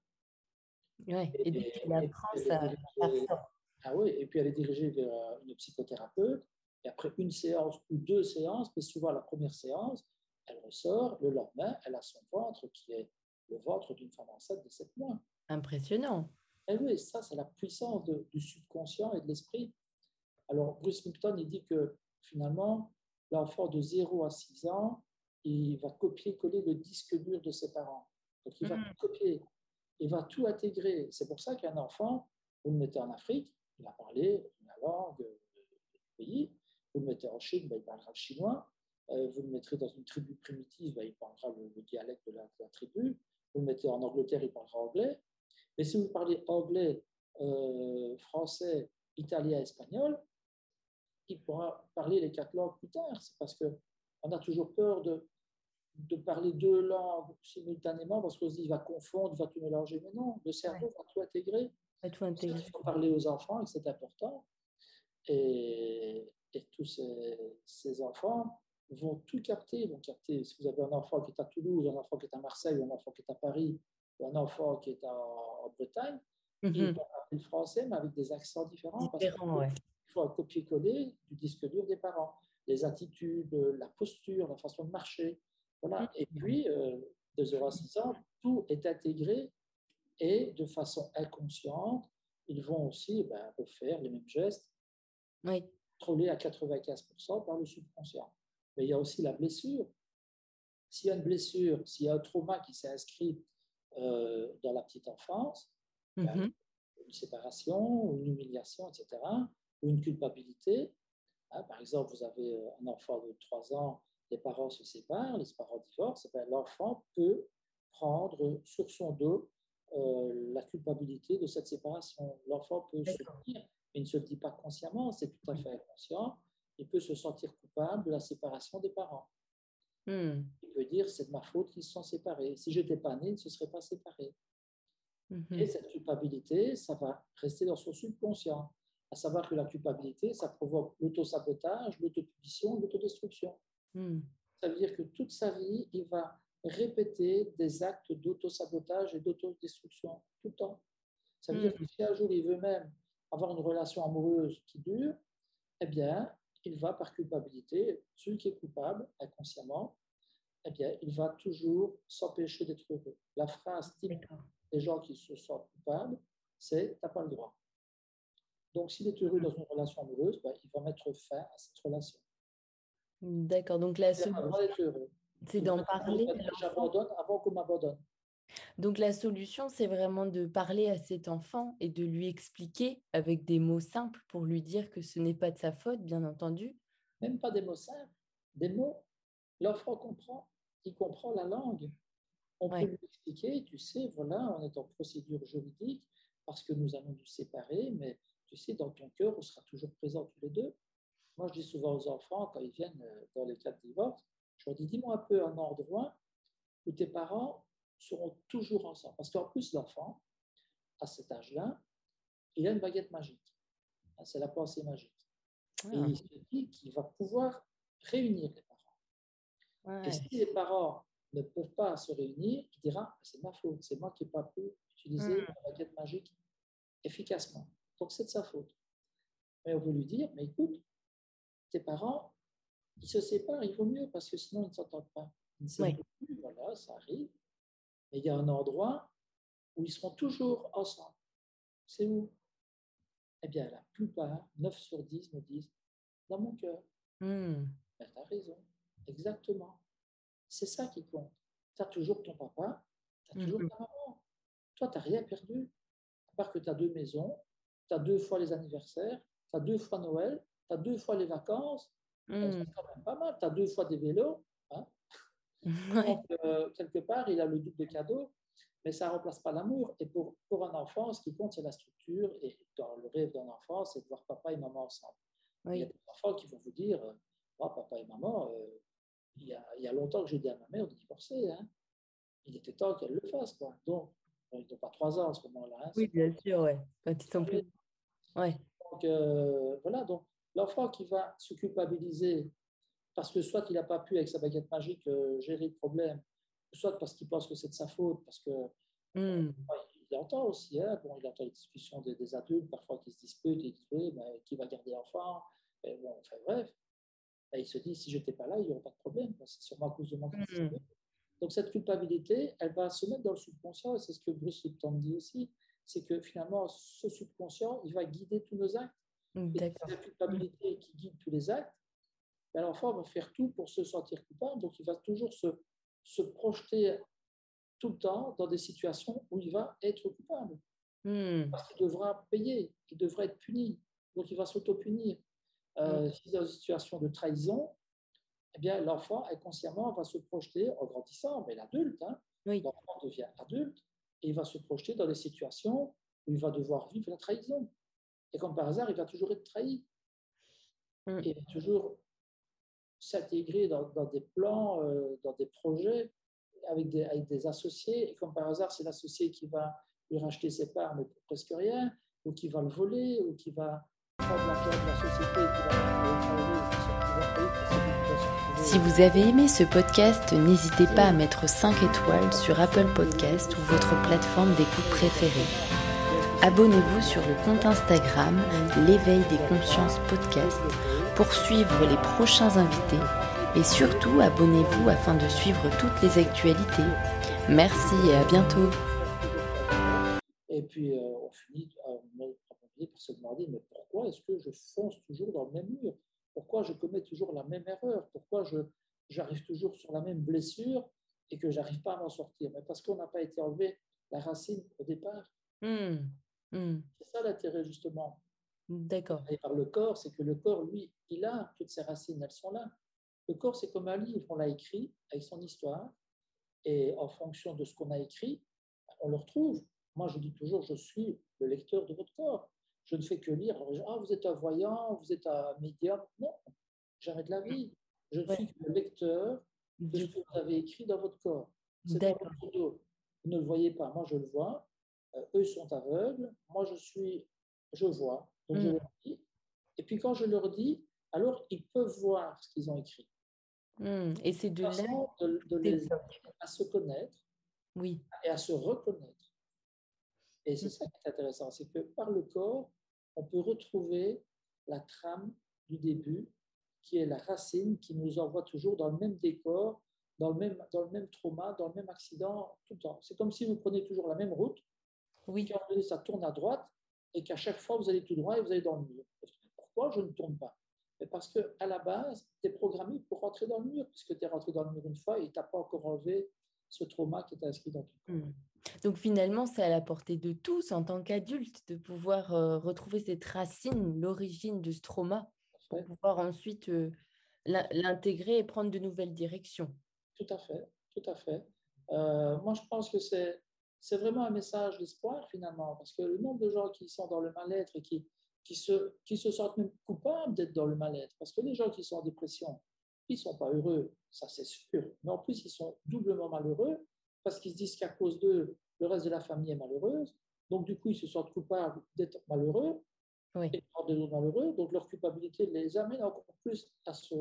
Ouais, et, et, puis, et, ça. Ah oui, et puis elle est dirigée vers euh, une psychothérapeute. Et après une séance ou deux séances, mais souvent la première séance, elle ressort. Le lendemain, elle a son ventre qui est le ventre d'une femme enceinte de 7 mois. Impressionnant. Et oui, ça, c'est la puissance du subconscient et de l'esprit. Alors, Bruce Lipton, il dit que finalement, l'enfant de 0 à 6 ans, il va copier-coller le disque dur de ses parents. Donc, il va mmh. copier, il va tout intégrer. C'est pour ça qu'un enfant, vous le mettez en Afrique, il a parlé la langue du pays. Vous le mettez en Chine, ben, il parlera le chinois. Euh, vous le mettrez dans une tribu primitive, ben, il parlera le, dialecte de la, tribu. Vous le mettez en Angleterre, il parlera anglais. Mais si vous parlez anglais, euh, français, italien, espagnol, il pourra parler les quatre langues plus tard. C'est parce qu'on a toujours peur de, de parler deux langues simultanément parce qu'on se dit il va confondre, il va tout mélanger. Mais non, le cerveau va tout intégrer. Il faut parler aux enfants et c'est important. Et, tous ces, enfants vont tout capter. Vont capter. Si vous avez un enfant qui est à Toulouse, un enfant qui est à Marseille, un enfant qui est à Paris, ou un enfant qui est en, Bretagne, ils vont parler le français, mais avec des accents différents. parce Il faut un copier-coller du disque dur des parents. Les attitudes, la posture, la façon de marcher. Voilà. Et puis, euh, de 0 à 6 ans, tout est intégré et de façon inconsciente, ils vont aussi ben, refaire les mêmes gestes, oui. contrôlés à 95% par le subconscient. Mais il y a aussi la blessure. S'il y a une blessure, s'il y a un trauma qui s'est inscrit euh, dans la petite enfance, ben, mm-hmm. une séparation, une humiliation, etc., ou une culpabilité. Hein, par exemple, vous avez euh, un enfant de 3 ans, les parents se séparent, les parents divorcent, ben, l'enfant peut prendre sur son dos euh, la culpabilité de cette séparation. L'enfant peut se dire, mais il ne se le dit pas consciemment, c'est tout à fait inconscient, il peut se sentir coupable de la séparation des parents. Hmm. Il peut dire, c'est de ma faute qu'ils se sont séparés. Si je n'étais pas né, ils ne se seraient pas séparés. Mhm. Et cette culpabilité, ça va rester dans son subconscient. À savoir que la culpabilité, ça provoque l'autosabotage, l'autopunition, l'autodestruction. Hmm. Ça veut dire que toute sa vie, il va répéter des actes d'auto-sabotage et d'autodestruction tout le temps. Ça veut dire que si un jour il veut même avoir une relation amoureuse qui dure, eh bien, il va par culpabilité, celui qui est coupable inconsciemment, eh bien, il va toujours s'empêcher d'être heureux. La phrase type des gens qui se sentent coupables, c'est t'as pas le droit. Donc, s'il est heureux dans une relation amoureuse, ben, il va mettre fin à cette relation. D'accord. Donc, la solution, C'est d'en parler. J'abandonne avant qu'on m'abandonne. Donc la solution, c'est vraiment de parler à cet enfant et de lui expliquer avec des mots simples pour lui dire que ce n'est pas de sa faute, bien entendu. Même pas des mots simples, des mots. L'enfant comprend, il comprend la langue. On peut lui expliquer, tu sais, voilà, on est en procédure juridique parce que nous allons nous séparer, mais tu sais, dans ton cœur, on sera toujours présents tous les deux. Moi, je dis souvent aux enfants, quand ils viennent euh, dans les cas de divorce, je leur dis, dis-moi un peu un endroit où tes parents seront toujours ensemble. Parce qu'en plus, l'enfant, à cet âge-là, il a une baguette magique. Ah, c'est la pensée magique. Et ah. il se dit qu'il va pouvoir réunir les parents. Et si les parents ne peuvent pas se réunir, il dira c'est ma faute, c'est moi qui n'ai pas pu utiliser la hmm. baguette magique efficacement. Donc c'est de sa faute. Mais on peut lui dire mais écoute, tes parents, ils se séparent, il vaut mieux parce que sinon ils ne s'entendent pas. Ils ne s'aiment plus, voilà, ça arrive. Mais il y a un endroit où ils seront toujours ensemble. C'est où? Eh bien, la plupart, 9 sur 10 me disent dans mon cœur. Hmm. Ben, tu as raison, exactement. C'est ça qui compte. Tu as toujours ton papa, tu as toujours hmm. ta maman. Toi, tu n'as rien perdu. À part que tu as deux maisons, tu as deux fois les anniversaires, tu as deux fois Noël, tu as deux fois les vacances. Hmm. C'est quand même pas mal. Tu as deux fois des vélos. Hein Donc, euh, quelque part, il a le double de cadeaux, mais ça ne remplace pas l'amour. Et pour, pour un enfant, ce qui compte, c'est la structure. Et dans le rêve d'un enfant, c'est de voir papa et maman ensemble. Il y a des enfants qui vont vous dire Moi, papa et maman, euh, il, y a, il, y a, longtemps que j'ai dit à ma mère de divorcer. Hein. Il était temps qu'elle le fasse. Quoi. Donc, ils n'ont pas trois ans à ce moment-là. Hein, oui, bien sûr, ouais. quand ils sont plus. Ouais. Donc, euh, voilà. Donc, l'enfant qui va se culpabiliser parce que soit il n'a pas pu, avec sa baguette magique, euh, gérer le problème, soit parce qu'il pense que c'est de sa faute, parce que hmm. il entend aussi, hein, bon, il entend les discussions des, adultes, parfois qui se disputent, et qui disent, mais qui va garder l'enfant? Et bon, enfin, bref. Et il se dit, si je n'étais pas là, il n'y aurait pas de problème, c'est sûrement à cause de moi. Hmm. Donc cette culpabilité, elle va se mettre dans le subconscient, et c'est ce que Bruce Lipton dit aussi, c'est que finalement, ce subconscient, il va guider tous nos actes. Et la culpabilité qui guide tous les actes, l'enfant va faire tout pour se sentir coupable, donc il va toujours se, se projeter tout le temps dans des situations où il va être coupable. Hmm. Parce qu'il devra payer, il devra être puni, donc il va s'auto-punir. Euh, hmm. Si dans une situation de trahison, eh bien, l'enfant inconsciemment va se projeter en grandissant, mais l'adulte, hein, l'enfant devient adulte, et il va se projeter dans des situations où il va devoir vivre la trahison. Et comme par hasard, il va toujours être trahi. Hmm. Et il va toujours s'intégrer dans, des plans, euh, dans des projets avec des, avec des, associés. Et comme par hasard, c'est l'associé qui va lui racheter ses parts, mais pour presque rien, ou qui va le voler, ou qui va prendre l'argent de la société qui va, si vous avez aimé ce podcast, n'hésitez pas à mettre 5 étoiles sur Apple Podcast ou votre plateforme d'écoute préférée. Abonnez-vous sur le compte Instagram L'éveil des consciences podcast pour suivre les prochains invités et surtout abonnez-vous afin de suivre toutes les actualités. Merci et à bientôt. Et puis euh, on finit se demander mais pourquoi est-ce que je toujours dans le même mur Pourquoi je commets toujours la même erreur Pourquoi je j'arrive toujours sur la même blessure et que j'arrive pas à m'en sortir? Mais Parce qu'on n'a pas été enlevé la racine au départ. Hmm. Hmm. C'est ça l'intérêt justement D'accord. Et par le corps, c'est que le corps, lui, il a toutes ses racines, elles sont là. Le corps, c'est comme un livre, on l'a écrit avec son histoire, et en fonction de ce qu'on a écrit, on le retrouve. Moi, je dis toujours, je suis le lecteur de votre corps. Je ne fais que lire. Ah, vous êtes un voyant, vous êtes un médium. Non, de la vie. Je ne suis le lecteur de ce que vous avez écrit dans votre corps. C'est dans votre dos. Vous ne le voyez pas, moi je le vois. Euh, eux sont aveugles, moi je suis, je vois. Donc, je mm. leur dis. Et puis, quand je leur dis, alors ils peuvent voir ce qu'ils ont écrit. Mm. Et c'est de, de, de les à se connaître oui. et à se reconnaître. Et c'est mm. ça qui est intéressant, c'est que par le corps, on peut retrouver la trame du début, qui est la racine qui nous envoie toujours dans le même décor, dans le même, dans le même trauma, dans le même accident, tout le temps. C'est comme si vous prenez toujours la même route, oui. ça tourne à droite, et qu'à chaque fois, vous allez tout droit et vous allez dans le mur. Pourquoi je ne tourne pas? Parce qu'à la base, tu es programmé pour rentrer dans le mur, puisque tu es rentré dans le mur une fois et tu n'as pas encore enlevé ce trauma qui est inscrit dans ton corps. Hmm. Donc finalement, c'est à la portée de tous en tant qu'adulte de pouvoir euh, retrouver cette racine, l'origine de ce trauma, pour pouvoir ensuite euh, l'intégrer et prendre de nouvelles directions. Tout à fait, tout à fait. Euh, moi, je pense que c'est c'est vraiment un message d'espoir finalement, parce que le nombre de gens qui sont dans le mal-être et qui, qui, se, qui se sentent même coupables d'être dans le mal-être, parce que les gens qui sont en dépression, ils ne sont pas heureux, ça c'est sûr, mais en plus ils sont doublement malheureux, parce qu'ils se disent qu'à cause d'eux, le reste de la famille est malheureuse, donc du coup ils se sentent coupables d'être malheureux, oui. et malheureux, donc leur culpabilité les amène encore plus à se,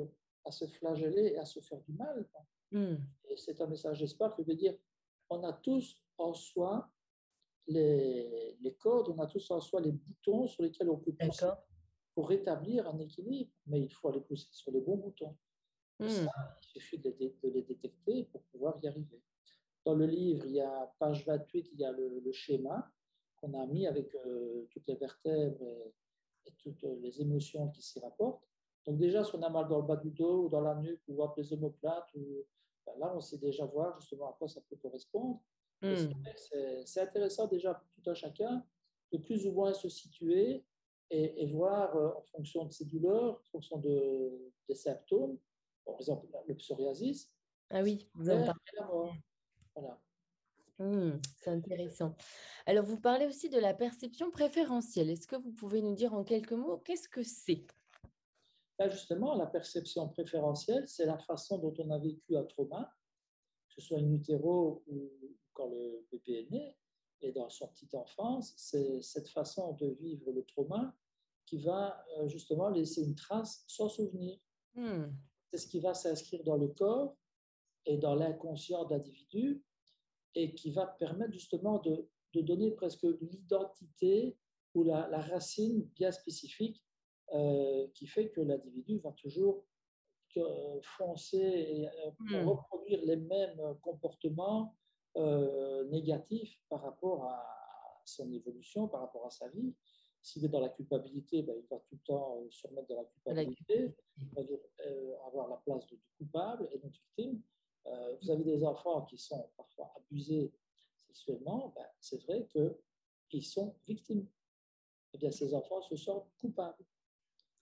à se flageller et à se faire du mal. Hmm. Et c'est un message d'espoir que de dire, on a tous en soi les, les, codes, on a tous en soi les boutons sur lesquels on peut pousser pour rétablir un équilibre, mais il faut aller pousser sur les bons boutons. Hmm. il suffit de les, détecter pour pouvoir y arriver. Dans le livre, il y a page 28, il y a le, schéma qu'on a mis avec euh, toutes les vertèbres et, toutes les émotions qui s'y rapportent. Donc déjà, si on a mal dans le bas du dos ou dans la nuque ou à les omoplates, ou, ben là, on sait déjà voir justement à quoi ça peut correspondre. Hmm. C'est intéressant déjà pour tout un chacun de plus ou moins se situer et, voir euh, en fonction de ses douleurs, en fonction de, des symptômes, par exemple le psoriasis. Ah oui, vous en parlez. Voilà. Hmm, c'est intéressant. Alors, vous parlez aussi de la perception préférentielle. Est-ce que vous pouvez nous dire en quelques mots qu'est-ce que c'est? Ben Justement, la perception préférentielle, c'est la façon dont on a vécu un trauma, que ce soit in utero ou quand le bébé est né et dans son petite enfance, c'est cette façon de vivre le trauma qui va euh, justement laisser une trace sans souvenir. Hmm. C'est ce qui va s'inscrire dans le corps et dans l'inconscient d'individu et qui va permettre justement de, de donner presque l'identité ou la, la, racine bien spécifique euh, qui fait que l'individu va toujours euh, foncer et hmm. reproduire les mêmes comportements euh, négatif par rapport à son évolution, par rapport à sa vie. S'il est dans la culpabilité, ben, il va tout le temps euh, se remettre dans la culpabilité, il va euh, avoir la place de, coupable et de victime. Vous avez des enfants qui sont parfois abusés sexuellement, ben, c'est vrai qu'ils sont victimes. Eh bien, ces enfants se sentent coupables.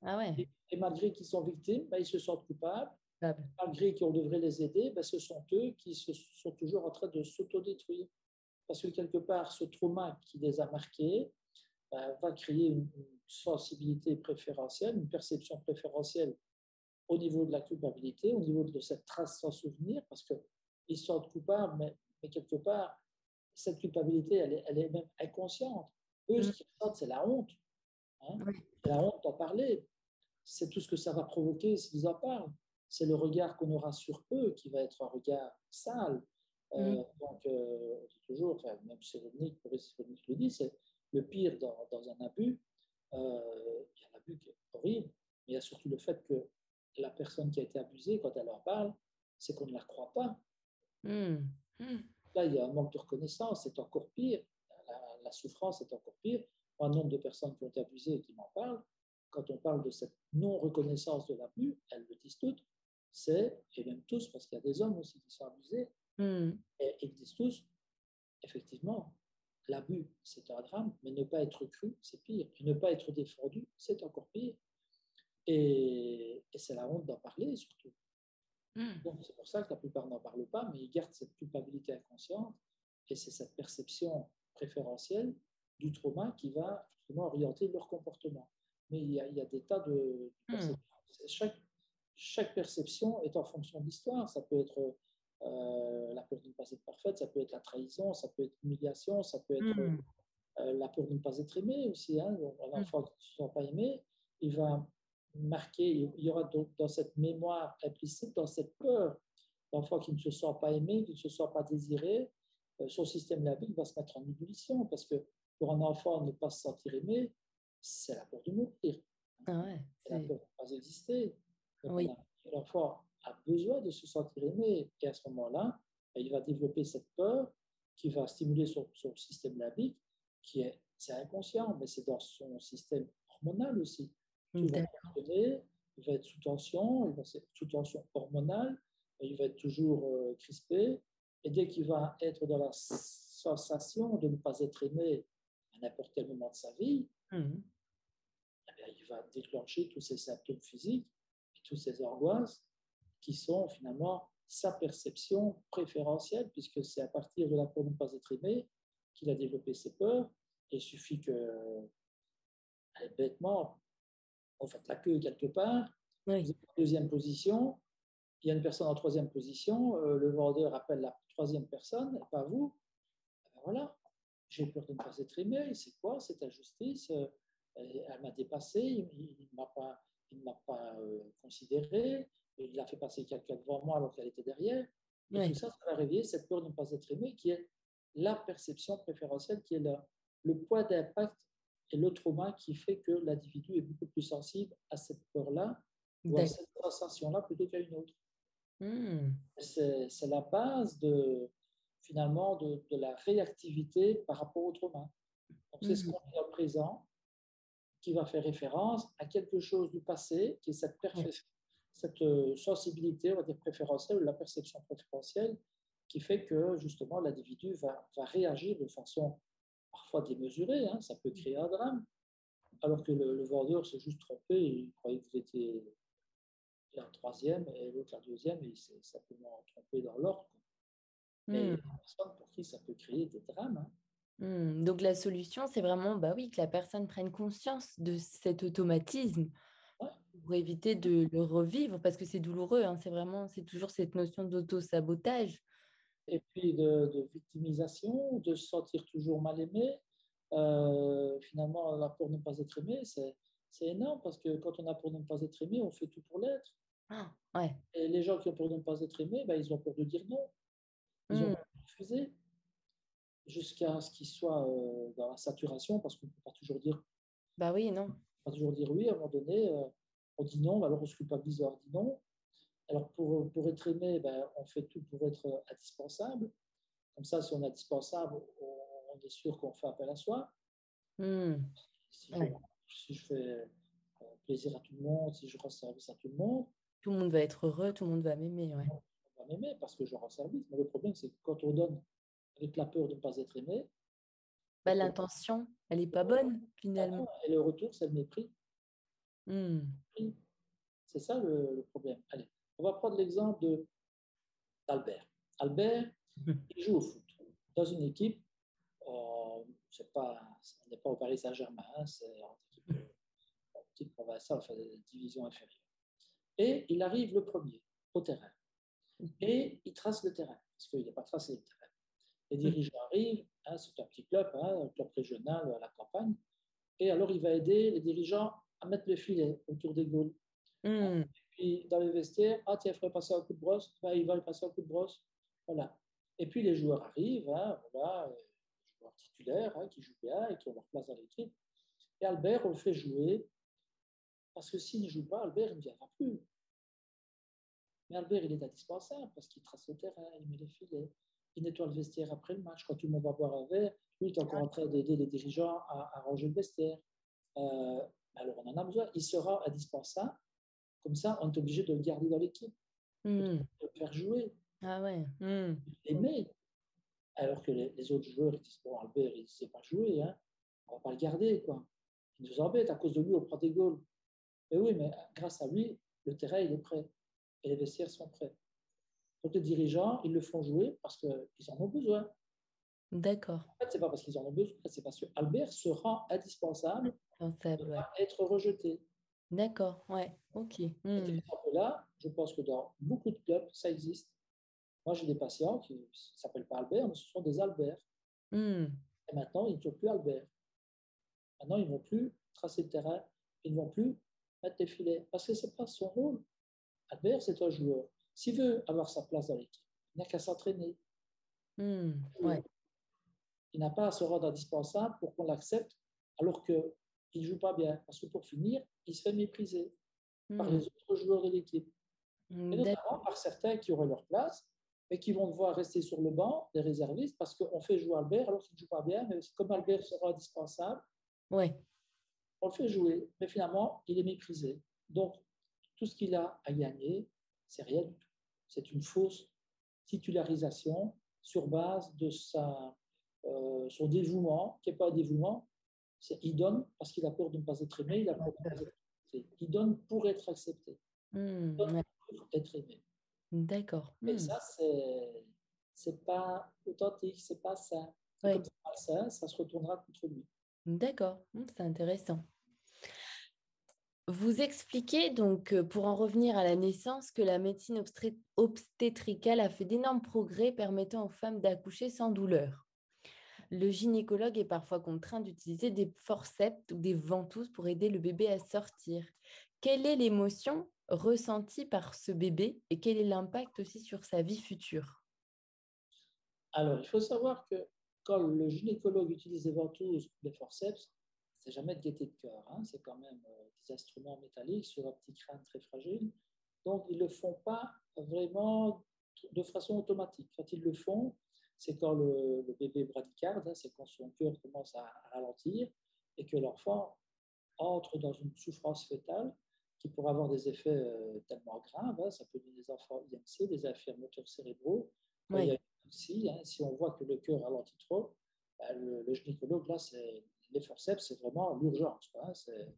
Ah ouais. et, malgré qu'ils sont victimes, ben, ils se sentent coupables malgré qu'on devrait les aider, ben, ce sont eux qui se, sont toujours en train de s'autodétruire. Parce que quelque part, ce trauma qui les a marqués va créer une, sensibilité préférentielle, une perception préférentielle au niveau de la culpabilité, au niveau de cette trace sans souvenir, parce qu'ils sont coupables, mais, mais, quelque part, cette culpabilité, elle est, elle est même inconsciente. Eux, ce mm. qu'ils ressentent, c'est la honte. Hein. La honte d'en parler. C'est tout ce que ça va provoquer s'ils en parlent c'est le regard qu'on aura sur eux qui va être un regard sale. Euh, mm. Donc, euh, toujours, enfin, même Cyrulnik, Cyrulnik le dit, c'est le pire dans, dans un abus. Euh, il y a un abus qui est horrible, mais il y a surtout le fait que la personne qui a été abusée, quand elle en parle, c'est qu'on ne la croit pas. Mm. Mm. Là, il y a un manque de reconnaissance, c'est encore pire. La, la souffrance est encore pire. Un nombre de personnes qui ont été abusées et qui m'en parlent, quand on parle de cette non-reconnaissance de l'abus, elles le disent toutes, c'est, et même tous, parce qu'il y a des hommes aussi qui sont abusés, hmm. et ils disent tous, effectivement, l'abus, c'est un drame, mais ne pas être cru, c'est pire. Et ne pas être défendu, c'est encore pire. Et, c'est la honte d'en parler, surtout. Hmm. Donc, c'est pour ça que la plupart n'en parlent pas, mais ils gardent cette culpabilité inconsciente, et c'est cette perception préférentielle du trauma qui va justement orienter leur comportement. Mais il y a, il y a des tas de... Hmm. Chaque chaque perception est en fonction de l'histoire. Ça peut être euh, la peur de ne pas être parfaite, ça peut être la trahison, ça peut être l'humiliation, ça peut être hmm. euh, la peur de ne pas être aimé aussi. Hein. Un enfant qui ne se sent pas aimé, il va marquer, il y aura donc dans cette mémoire implicite, dans cette peur, l'enfant qui ne se sent pas aimé, qui ne se sent pas désiré, euh, son système labique va se mettre en ébullition parce que pour un enfant, ne pas se sentir aimé, c'est la peur de mourir. Ah ouais, c'est la peur de ne pas exister. Oui. L'enfant a besoin de se sentir aimé et à ce moment-là, ben, il va développer cette peur qui va stimuler son, système limbique, qui est, c'est inconscient, mais c'est dans son système hormonal aussi. Tout va il va être sous tension, il va être sous tension hormonale, il va être toujours euh, crispé. Et dès qu'il va être dans la sensation de ne pas être aimé à n'importe quel moment de sa vie, mmh. eh il va déclencher tous ces symptômes physiques et toutes ces angoisses qui sont finalement sa perception préférentielle, puisque c'est à partir de la peur de ne pas être aimé qu'il a développé ses peurs. il suffit que, bêtement, on fait la queue quelque part, en deuxième position, il y a une personne en troisième position, euh, le vendeur appelle la troisième personne, pas vous. Eh ben voilà, j'ai peur de ne pas être aimé, c'est quoi cette injustice euh, Elle m'a dépassé, il ne m'a pas, il pas euh, considéré, il a fait passer quelqu'un devant moi alors qu'elle était derrière. Et tout ça, ça va réveiller cette peur de ne pas être aimé qui est la perception préférentielle, qui est le poids d'impact et le trauma qui fait que l'individu est beaucoup plus sensible à cette peur-là ou à cette sensation-là plutôt qu'à une autre. Mmh. C'est la base de, finalement de, de, la réactivité par rapport au trauma. C'est ce mmh. qu'on dit au présent qui va faire référence à quelque chose du passé, qui est cette, cette euh, sensibilité, on va dire préférentielle, ou la perception préférentielle, qui fait que justement l'individu va, va, réagir de façon parfois démesurée, hein, ça peut créer un drame, alors que le, vendeur s'est juste trompé, il croyait que vous étiez la troisième et l'autre la deuxième, et il s'est simplement trompé dans l'ordre. Mais mmh. personne pour qui ça peut créer des drames. Hein. Mmh. Donc la solution, c'est vraiment bah oui, que la personne prenne conscience de cet automatisme pour éviter de le revivre, parce que c'est douloureux, hein, c'est vraiment, c'est toujours cette notion d'auto-sabotage. Et puis de, victimisation, de se sentir toujours mal aimé. Euh, finalement, la peur de ne pas être aimé, c'est, énorme, parce que quand on a peur de ne pas être aimé, on fait tout pour l'être. Ah, ouais. Et les gens qui ont peur de ne pas être aimés, ben, ils ont peur de dire non. Ils ont mmh. peur de refuser jusqu'à ce qu'ils soient euh, dans la saturation, parce qu'on ne peut pas toujours dire. Bah oui, non. Pas toujours dire oui. À un moment donné, euh, on dit non, alors on se culpabilise on dit non. Alors pour, pour être aimé, ben, on fait tout pour être indispensable. Comme ça, si on est indispensable, on, est sûr qu'on fait appel à soi. Mmh. Si, je, fais euh, plaisir à tout le monde, si je rends service à tout le monde, tout le monde va être heureux, tout le monde va m'aimer. Ouais. On va m'aimer parce que je rends service. Mais le problème, c'est que quand on donne avec la peur de ne pas être aimé, bah, l'intention, elle n'est pas bonne finalement. Et le retour, c'est le mépris. Mmh. C'est ça le, problème. Allez, on va prendre l'exemple d'Albert. Albert, il joue au foot dans une équipe, euh, pas, on n'est pas au Paris Saint-Germain, hein, c'est une équipe, provinciale, enfin, division inférieure. Et il arrive le premier au terrain. Et il trace le terrain, parce qu'il n'a pas tracé le terrain. Les dirigeants arrivent, hein, c'est un petit club, hein, un club régional à la campagne, et alors il va aider les dirigeants à mettre le filet autour des goals. Hmm. Puis dans les vestiaires, ah tiens, il faudrait passer un coup de brosse, ben, il va passer un coup de brosse. Voilà. Et puis les joueurs arrivent, hein, les joueurs titulaires hein, qui jouent bien et qui ont leur place dans l'équipe. Et Albert, on le fait jouer, parce que s'il ne joue pas, Albert ne viendra plus. Mais Albert, il est indispensable parce qu'il trace le terrain, il met les filets, il nettoie le vestiaire après le match. Quand tout le monde va boire un verre, lui, il est encore en train d'aider les dirigeants à, ranger le vestiaire. Euh, alors, on en a besoin. Il sera indispensable. Comme ça, on est obligé de le garder dans l'équipe, hmm. de le faire jouer. Ah ouais. Mmh. L'aimer. Alors que les, autres joueurs ils disent Bon, Albert, il ne sait pas jouer, hein. on ne va pas le garder. Quoi. Il nous embête, à cause de lui, on prend des goals. Mais oui, mais grâce à lui, le terrain, il est prêt. Et les vestiaires sont prêts. Donc les dirigeants, ils le font jouer parce qu'ils en ont besoin. D'accord. En fait, ce n'est pas parce qu'ils en ont besoin, c'est parce qu'Albert se rend indispensable pour être rejeté. D'accord, ouais, ok. Hmm. là je pense que dans beaucoup de clubs, ça existe. Moi, j'ai des patients qui ne s'appellent pas Albert, mais ce sont des Albert. Hmm. Et maintenant, ils ne sont plus Albert. Maintenant, ils ne vont plus tracer le terrain, ils ne vont plus mettre des filets, parce que ce n'est pas son rôle. Albert, c'est un joueur. S'il veut avoir sa place dans l'équipe, il n'a qu'à s'entraîner. Hmm, il n'a pas à se rendre indispensable pour qu'on l'accepte, alors qu'il ne joue pas bien. Parce que pour finir, il se fait mépriser par hmm. les autres joueurs de l'équipe. Hmm, Et notamment par certains qui auraient leur place, mais qui vont devoir rester sur le banc, des réservistes, parce qu'on fait jouer Albert alors qu'il ne joue pas bien. Mais comme Albert sera indispensable, ouais. on le fait jouer. Mais finalement, il est méprisé. Donc, tout ce qu'il a à gagner, c'est rien du tout. C'est une fausse titularisation sur base de sa, euh, son dévouement, qui n'est pas un dévouement, il donne parce qu'il a peur de ne pas être aimé, il a peur de ne pas être accepté. Il donne pour être accepté. Mmh, Il donne pour être aimé. D'accord. Et Mmh. ça, c'est c'est pas authentique, c'est pas ça. Ouais. Comme ça, ça se retournera contre lui. D'accord, Mmh, c'est intéressant. Vous expliquez donc, euh, pour en revenir à la naissance, que la médecine obsté- obstétricale a fait d'énormes progrès permettant aux femmes d'accoucher sans douleur. Le gynécologue est parfois contraint d'utiliser des forceps ou des ventouses pour aider le bébé à sortir. Quelle est l'émotion ressentie par ce bébé et quel est l'impact aussi sur sa vie future? Alors, il faut savoir que quand le gynécologue utilise des ventouses ou des forceps, c'est jamais de gaieté de cœur. hein. C'est quand même euh, des instruments métalliques sur un petit crâne très fragile. Donc, ils ne le font pas vraiment de façon automatique. Quand ils le font, c'est quand le, le bébé bradycarde, hein, c'est quand son cœur commence à, à ralentir et que l'enfant entre dans une souffrance fétale qui pourrait avoir des effets euh, tellement graves. hein. Ça peut donner des enfants IMC, des affaires moteurs cérébraux. Quand il y a aussi, hein, si on voit que le cœur ralentit trop, ben, le, le gynécologue, là, c'est les forceps, c'est vraiment l'urgence. hein. C'est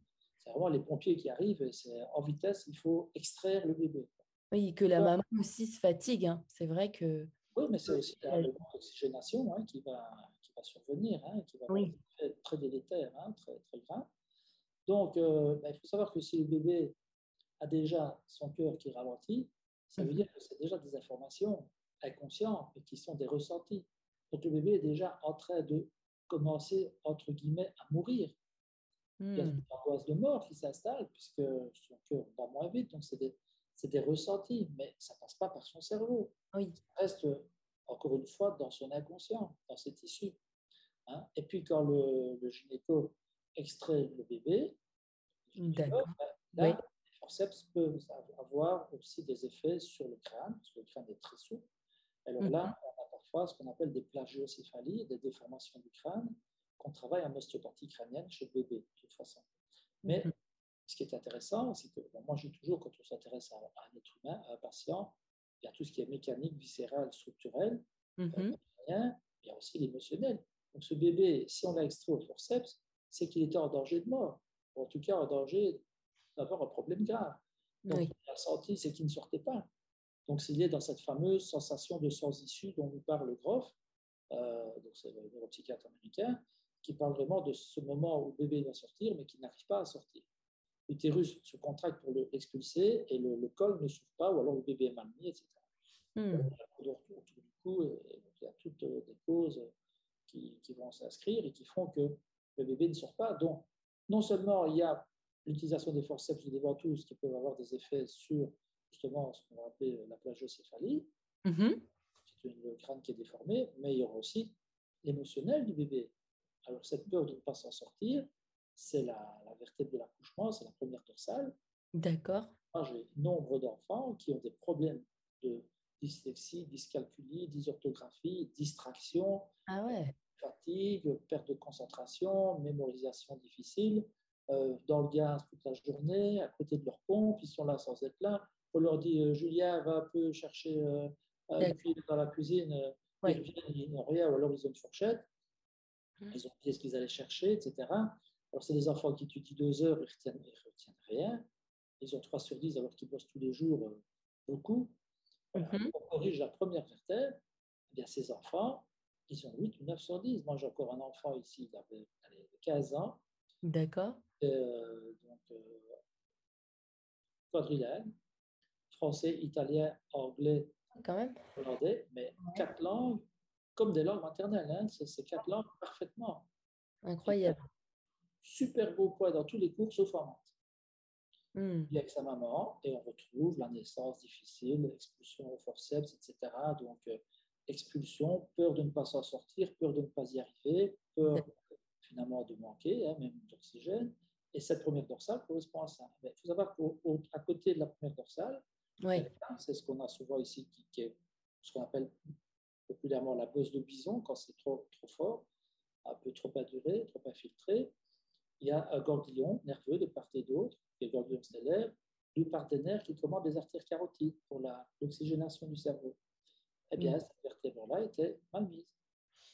vraiment les pompiers qui arrivent et c'est en vitesse, il faut extraire le bébé. Oui, que la maman aussi se fatigue. hein. C'est vrai que Oui, mais c'est aussi la- d'oxygénation hein, qui, va, qui va survenir, hein, qui va Oui. effets très délétères, hein, très, très graves. Donc, euh, ben, il faut savoir que si le bébé a déjà son cœur qui ralentit, ça veut Mhm. dire que c'est déjà des informations inconscientes et qui sont des ressentis. Donc, le bébé est déjà en train de commencer, entre guillemets, à mourir. Il y a hmm, une angoisse de mort qui s'installe puisque son cœur bat moins vite. Donc, c'est des, c'est des ressentis, mais ça ne passe pas par son cerveau. oui, Ça reste, encore une fois, dans son inconscient, dans ses tissus. hein. Et puis, quand le, le gynéco extrait le bébé, le D'accord. ben, là, Oui. les forceps peuvent avoir aussi des effets sur le crâne, parce que le crâne est très souple. Alors Mhm. là, on a parfois ce qu'on appelle des plagiocéphalies, des déformations du crâne, qu'on travaille en ostéopathie crânienne chez le bébé, de toute façon. Mais Mhm. Ce qui est intéressant, c'est que bon, moi, je dis toujours, quand on s'intéresse à, à un être humain, à un patient, il y a tout ce qui est mécanique, viscéral, structurel, Mhm. rien, il y a aussi l'émotionnel. Donc ce bébé, si on l'a extrait au forceps, c'est qu'il était en danger de mort, ou en tout cas en danger d'avoir un problème grave. Donc Oui. il a senti, c'est qu'il ne sortait pas. Donc s'il est dans cette fameuse sensation de sans issue dont nous parle Groff, euh, donc c'est le neuropsychiatre américain, qui parle vraiment de ce moment où le bébé doit sortir, mais qui n'arrive pas à sortir. L'utérus se contracte pour le- l'expulser et le, le col ne s'ouvre pas, ou alors le bébé est mal mis, etc. Hmm, Donc, autour du cou, il y a toutes euh, des causes qui, qui vont s'inscrire et qui font que le bébé ne sort pas. Donc, non seulement il y a l'utilisation des forceps ou des ventouses qui peuvent avoir des effets sur justement ce qu'on va appeler la plagiocéphalie, mhm. c'est une- le crâne qui est déformé, mais il y aura aussi l'émotionnel du bébé. Alors, cette peur de ne pas s'en sortir, c'est la, la vertèbre de l'accouchement, c'est la première dorsale. D'accord. Moi, j'ai nombre d'enfants qui ont des problèmes de dyslexie, dyscalculie, dysorthographie, distraction, Ah ouais. fatigue, perte de concentration, mémorisation difficile, euh, dans le gaz toute la journée, à côté de leur pompe, ils sont là sans être là. On leur dit, euh, Julien, va un peu chercher euh, cuillère dans la cuisine, euh, Ouais. ils n'ont rien, ou alors ils ont une fourchette, Mhm. ils ont oublié ce qu'ils allaient chercher, etc. Alors, c'est des enfants qui étudient deux heures, ils ne retiennent, ils retiennent rien. Ils ont 3 sur 10 alors qu'ils bossent tous les jours euh, beaucoup. Voilà. Mhm. On corrige la première vertèbre, eh bien, ces enfants, ils ont 8 ou 9 sur 10. Moi, j'ai encore un enfant ici, il avait allez, 15 ans, D'accord. euh, donc euh, quadrilingue, français, italien, anglais, Quand même. hollandais, mais quatre langues comme des langues maternelles. Hein, c'est ces quatre langues parfaitement. Incroyable. Super beau poids dans tous les cours, sauf en maths. Hmm, Il est avec sa maman et on retrouve la naissance difficile, expulsion au forceps, etc. Donc, euh, expulsion, peur de ne pas s'en sortir, peur de ne pas y arriver, peur finalement de manquer, hein, même d'oxygène. Et cette première dorsale correspond à ça. Mais il faut savoir qu'à côté de la première dorsale, Oui. c'est ce qu'on a souvent ici, qui, qui est ce qu'on appelle populairement la bosse de bison, quand c'est trop, trop fort, un peu trop induré, trop infiltré. Il y a un ganglion nerveux de part et d'autre, le ganglion stellaire, lui part des nerfs qui commandent les artères carotides pour l'oxygénation du cerveau. Eh bien, Mm. cette vertèbre-là était mal mise.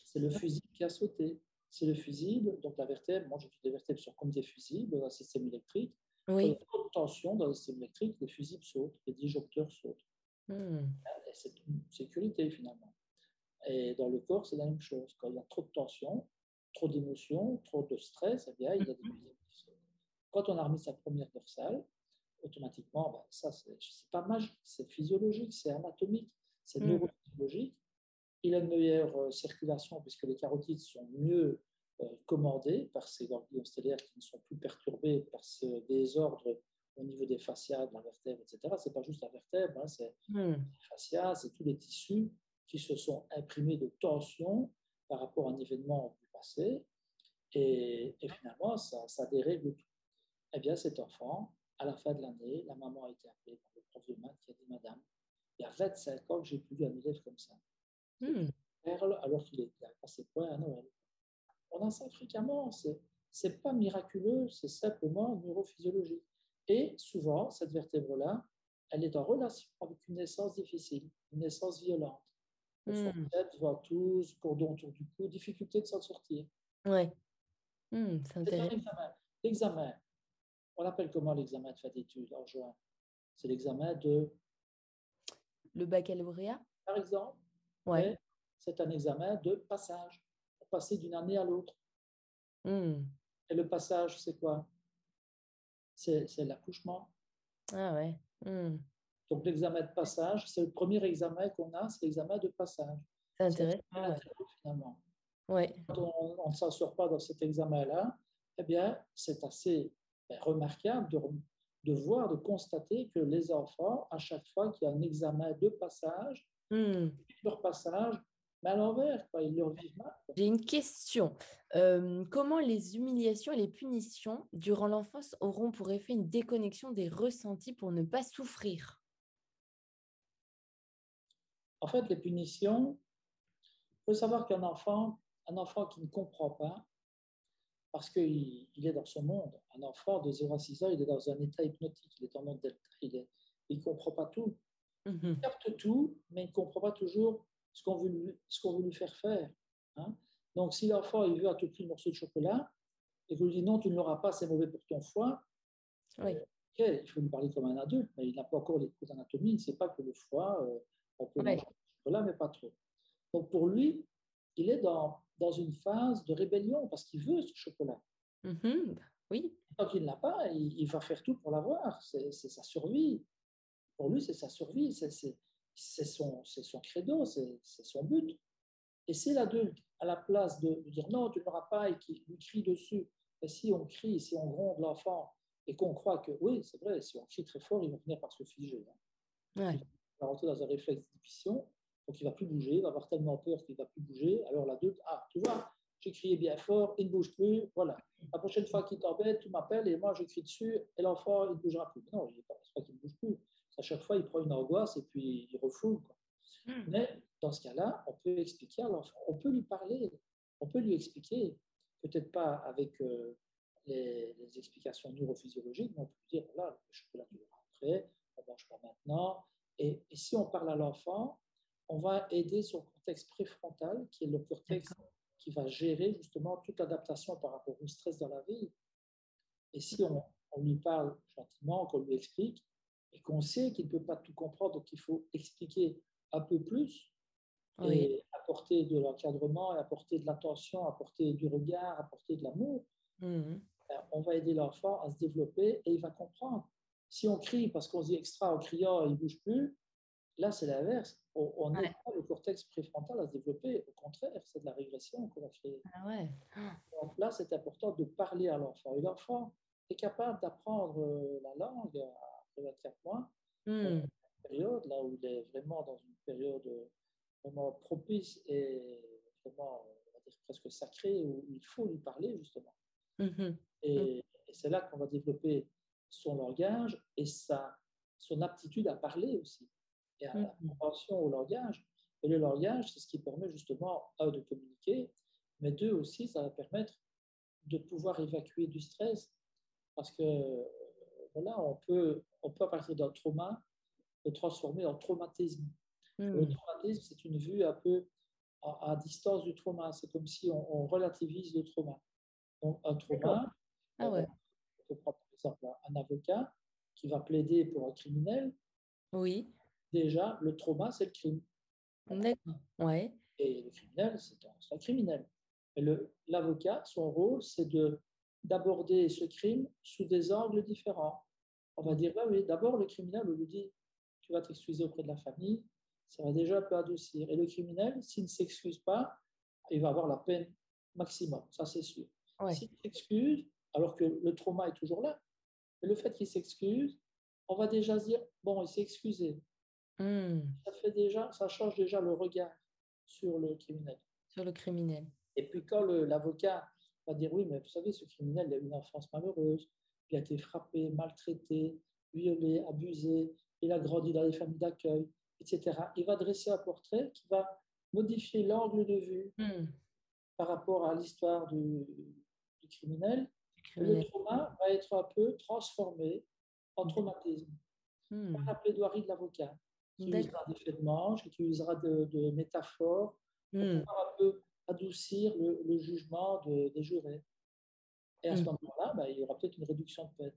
C'est le fusible qui a sauté. C'est le fusible, donc la vertèbre, moi je dis des vertèbres sont comme des fusibles dans un système électrique. Quand il y Oui. a trop de tension dans le système électrique, les fusibles sautent, les disjoncteurs sautent. Et c'est une sécurité finalement. Et dans le corps, c'est la même chose. Quand il y a trop de tension, trop d'émotions, trop de stress, eh bien, il y a des Mhm. qui sautent. Quand on a remis sa première dorsale, automatiquement, ben, ça, c'est pas magique, c'est physiologique, c'est anatomique, c'est Mhm. neurophysiologique. Il a une meilleure euh, circulation puisque les carotides sont mieux euh, commandées par ces ganglions stellaires qui ne sont plus perturbés par ce désordre au niveau des fascias, de la vertèbre, etc. C'est pas juste la vertèbre, hein, c'est Hmm. les fascias, c'est tous les tissus qui se sont imprimés de tension par rapport à un événement passé. Et, et finalement, ça, ça dérègle tout. Eh bien, cet enfant, à la fin de l'année, la maman a été appelée par le prof de maths qui a dit Madame, il y a 25 ans que j'ai plus vu un élève comme ça. Hmm. Perle, alors qu'il il a passé point à Noël. On a ça fréquemment. C'est c'est pas miraculeux, c'est simplement neurophysiologique. Et souvent, cette vertèbre-là, elle est en relation avec une naissance difficile, une naissance violente. Hmm. forceps, ventouse, cordon autour du cou, difficulté de s'en sortir. Ouais. Hmm, C'est intéressant. examen. L'examen, on l'appelle comment l'examen de fin d'études en juin? C'est l'examen de, Le baccalauréat? Par exemple, Ouais. c'est un examen de passage, pour passer d'une année à l'autre. Hmm. Et le passage, c'est quoi? C'est l'accouchement. Ah ouais. Hmm. Donc l'examen de passage, c'est le premier examen qu'on a, c'est l'examen de passage. C'est intéressant. Ouais. finalement. Ouais. Quand on on ne s'en sort pas dans cet examen-là, eh bien, c'est assez ben, remarquable de, de voir, de constater que les enfants, à chaque fois qu'il y a un examen de passage, Hmm. leur passage, mais à l'envers, ils leur vivent mal. J'ai une question. Euh, comment les humiliations et les punitions durant l'enfance auront pour effet une déconnexion des ressentis pour ne pas souffrir? En fait, les punitions, il faut savoir qu'un enfant, un enfant qui ne comprend pas, parce qu'il il est dans son monde, un enfant de 0 à 6 ans, il est dans un état hypnotique, il est en mode delta, il ne comprend pas tout. Il capte tout, mais il ne comprend pas toujours ce qu'on veut, lui- ce qu'on veut lui faire faire. hein. Donc, si l'enfant il veut à tout prix un morceau de chocolat, et vous lui dites non, tu ne l'auras pas, c'est mauvais pour ton foie, Oui. ok, il faut lui parler comme un adulte, mais il n'a pas encore les cours d'anatomie, il ne sait pas que le foie, euh, on peut Ouais. chocolat, mais pas trop. Donc, pour lui, il est dans, dans une phase de rébellion parce qu'il veut ce chocolat. Mhm. Oui. Tant qu'il ne l'a pas, il, il va faire tout pour l'avoir. C'est sa survie. Pour lui, c'est sa survie. C'est son, son credo, c'est son but. Et c'est l'adulte, à la place de lui dire non, tu ne l'auras pas et qui lui crie dessus. Et si on crie, si on gronde l'enfant et qu'on croit que oui, c'est vrai, si on crie très fort, il va finir par se figer. hein. Ouais. Va rentrer dans un réflexe d'inhibition, donc il va plus bouger, il va avoir tellement peur qu'il va plus bouger. Alors l'adulte, ah, tu vois, j'ai crié bien fort, il ne bouge plus, voilà. La prochaine fois qu'il t'embête, tu m'appelles et moi je crie dessus et l'enfant, il ne bougera plus. Non, il n'est pas, pas qu'il ne bouge plus. À chaque fois, il prend une angoisse et puis il refoule. quoi. Hmm. Mais dans ce cas-là, on peut expliquer à l'enfant, on peut lui parler, on peut lui expliquer, peut-être pas avec euh, les, les explications neurophysiologiques, mais on peut lui dire, voilà, le chocolat, tu l'auras après, on ne mange pas maintenant. Et, et si on parle à l'enfant, on va aider son cortex préfrontal, qui est le cortex qui va gérer justement toute l'adaptation par rapport au stress dans la vie. Et si on, on lui parle gentiment, qu'on lui explique, et qu'on sait qu'il ne peut pas tout comprendre, donc il faut expliquer un peu plus, Oui. et apporter de l'encadrement, et apporter de l'attention, apporter du regard, apporter de l'amour, Mhm. ben, on va aider l'enfant à se développer et il va comprendre. Si on crie parce qu'on se dit extra en criant et il ne bouge plus, là c'est l'inverse. On Ouais. pas le cortex préfrontal à se développer. Au contraire, c'est de la régression qu'on va créer. Ah ouais. Donc là, c'est important de parler à l'enfant. Et l'enfant est capable d'apprendre euh, la langue après 24 mois, Hmm. période là où il est vraiment dans une période euh, vraiment propice et vraiment, on va dire, presque sacrée, où il faut lui parler justement. Mhm. Et, et c'est là qu'on va développer son langage et sa, son aptitude à parler aussi, et à la Mhm. compréhension au langage. Et le langage, c'est ce qui permet justement, un, de communiquer, mais deux aussi, ça va permettre de pouvoir évacuer du stress. Parce que, voilà, on peut, on peut, à partir d'un trauma, le transformer en traumatisme. Le Hmm. traumatisme, c'est une vue un peu à, à distance du trauma. C'est comme si on, on relativise le trauma. Donc, un trauma, Ah ouais. Peut prendre par exemple un avocat qui va plaider pour un criminel. Oui. Déjà, le trauma, c'est le crime. D'accord. Ouais. Et le criminel, c'est un, un criminel. L'avocat, son rôle, c'est de d'aborder ce crime sous des angles différents. On va dire, bah oui, d'abord le criminel, on lui dit, tu vas t'excuser auprès de la famille, ça va déjà un peu adoucir. Et le criminel, s'il ne s'excuse pas, il va avoir la peine maximum, ça c'est sûr. Ouais. S'il s'excuse, alors que le trauma est toujours là, mais le fait qu'il s'excuse, on va déjà se dire, bon, il s'est excusé. Hmm. Ça, fait déjà, ça change déjà le regard sur le criminel. Sur le criminel. Et puis quand l'avocat va dire oui, mais vous savez, ce criminel il a eu une enfance malheureuse, il a été frappé, maltraité, violé, abusé, il a grandi dans des familles d'accueil, etc. Il va dresser un portrait qui va modifier l'angle de vue Hmm. par rapport à l'histoire du, du criminel. Le trauma va être un peu transformé en traumatisme Hmm. par la plaidoirie de l'avocat, qui utilisera des faits de manche, qui utilisera de, de métaphores pour Hmm. pouvoir un peu adoucir le, le jugement de- des jurés. Et à ce Mm. moment-là, ben, il y aura peut-être une réduction de peine.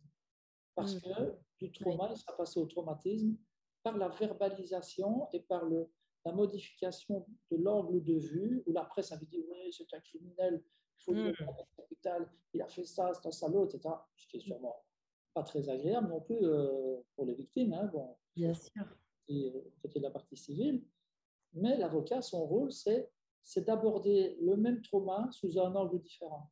Parce Mm. que du trauma, il sera passé au traumatisme par la verbalisation et par le, la modification de l'angle de vue, où la presse avait dit Oui, c'est un criminel, il faut capital, il a fait ça, c'est un salaud, etc. Ce qui est sûrement pas très agréable non plus euh, pour les victimes, hein, bon, Bien sûr. et, euh, côté de la partie civile. Mais l'avocat, son rôle, c'est d'aborder le même trauma sous un angle différent.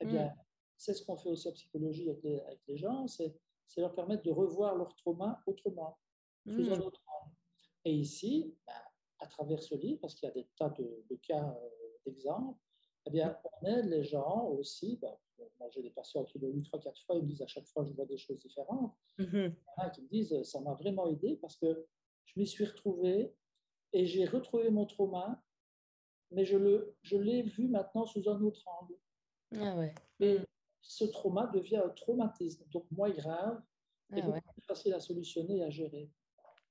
Eh bien, Mm. c'est ce qu'on fait aussi en psychologie avec les, avec les gens, c'est leur permettre de revoir leur trauma autrement, sous un Hmm. autre angle. Et ici, ben, à travers ce livre, parce qu'il y a des tas de, de cas, euh, d'exemples, eh bien, on aide les gens aussi. ben, moi, j'ai des patients qui l'ont lu trois, quatre fois, ils me disent à chaque fois, je vois des choses différentes Mhm. hein, qui me disent ça m'a vraiment aidé parce que je m'y suis retrouvé et j'ai retrouvé mon trauma, mais je le je l'ai vu maintenant sous un autre angle. Ah ouais. Et ce trauma devient un traumatisme, donc moins grave et Ah ouais. plus facile à solutionner et à gérer.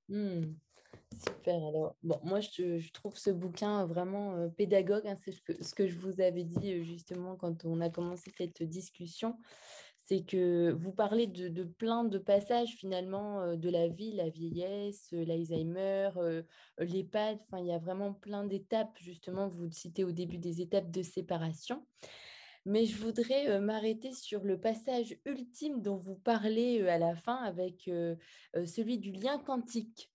Hmm. Super. Alors, bon, moi, je, trouve ce bouquin vraiment euh, pédagogue. hein, c'est ce que, je vous avais dit euh, justement quand on a commencé cette discussion. C'est que vous parlez de, plein de passages finalement euh, de la vie, la vieillesse, euh, l'Alzheimer, euh, euh, l'EHPAD. Enfin, il y a vraiment plein d'étapes. Justement, vous citez au début des étapes de séparation. Mais je voudrais euh, m'arrêter sur le passage ultime dont vous parlez euh, à la fin avec euh, euh, celui du lien quantique.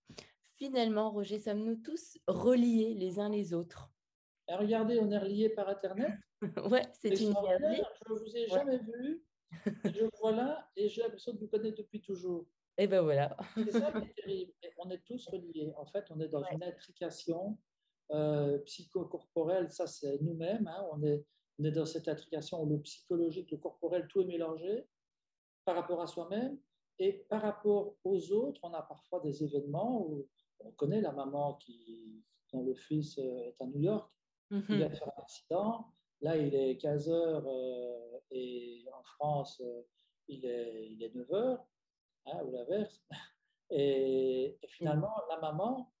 Finalement, Roger, sommes-nous tous reliés les uns les autres? Regardez, on est reliés par Internet. Ouais, c'est une merveille. Je ne vous ai jamais vu. Je vous vois là et j'ai l'impression de vous connaître depuis toujours. Et ben voilà. C'est ça qui est terrible. Et on est tous reliés. En fait, on est dans une intrication euh, psychocorporelle. Ça, c'est nous-mêmes. hein. On, est, on est dans cette intrication où le psychologique, le corporel, tout est mélangé par rapport à soi-même. Et par rapport aux autres, on a parfois des événements où on connaît la maman qui, dont le fils euh, est à New York, il Mhm. de faire un accident. Là, il est 15 heures euh, et en France, euh, il, est, il est 9 heures, hein, ou l'inverse. Et, et finalement, la maman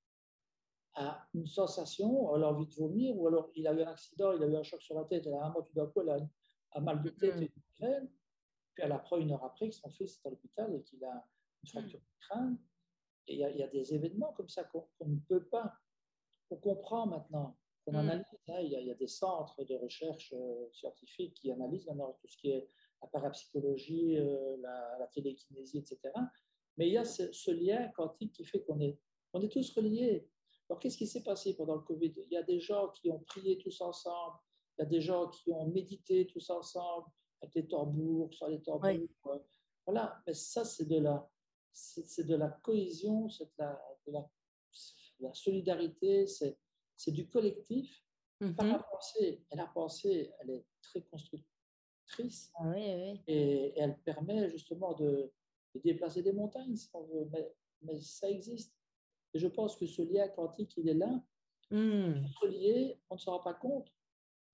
a une sensation, elle a envie de vomir, ou alors il a eu un accident, il a eu un choc sur la tête, et la maman, tout d'un coup, elle a un mal de tête Mhm. et une. Puis elle apprend une heure après que son fils est à l'hôpital et qu'il a une fracture du crâne. Et il y, a- il y a des événements comme ça qu'on ne peut pas, qu'on comprend maintenant, qu'on Mm. analyse. hein. Il y, a- il y a des centres de recherche euh, scientifiques qui analysent maintenant tout ce qui est la parapsychologie, euh, la, la télékinésie, etc. Mais il y a ce, ce lien quantique qui fait qu'on est, on est tous reliés. Alors, qu'est-ce qui s'est passé pendant le Covid? Il y a des gens qui ont prié tous ensemble, il y a des gens qui ont médité tous ensemble, avec les tambours, sur les tambours. Voilà, mais ça, c'est de la, c'est de la cohésion, c'est de la, de la, de la solidarité, c'est du collectif par Mhm. la pensée. Et la pensée, elle est très constructrice Ah oui, oui. et, et elle permet justement de, de déplacer des montagnes, si on veut, mais, mais ça existe. Et je pense que ce lien quantique, il est là. Tous reliés, on ne s'en rend pas compte.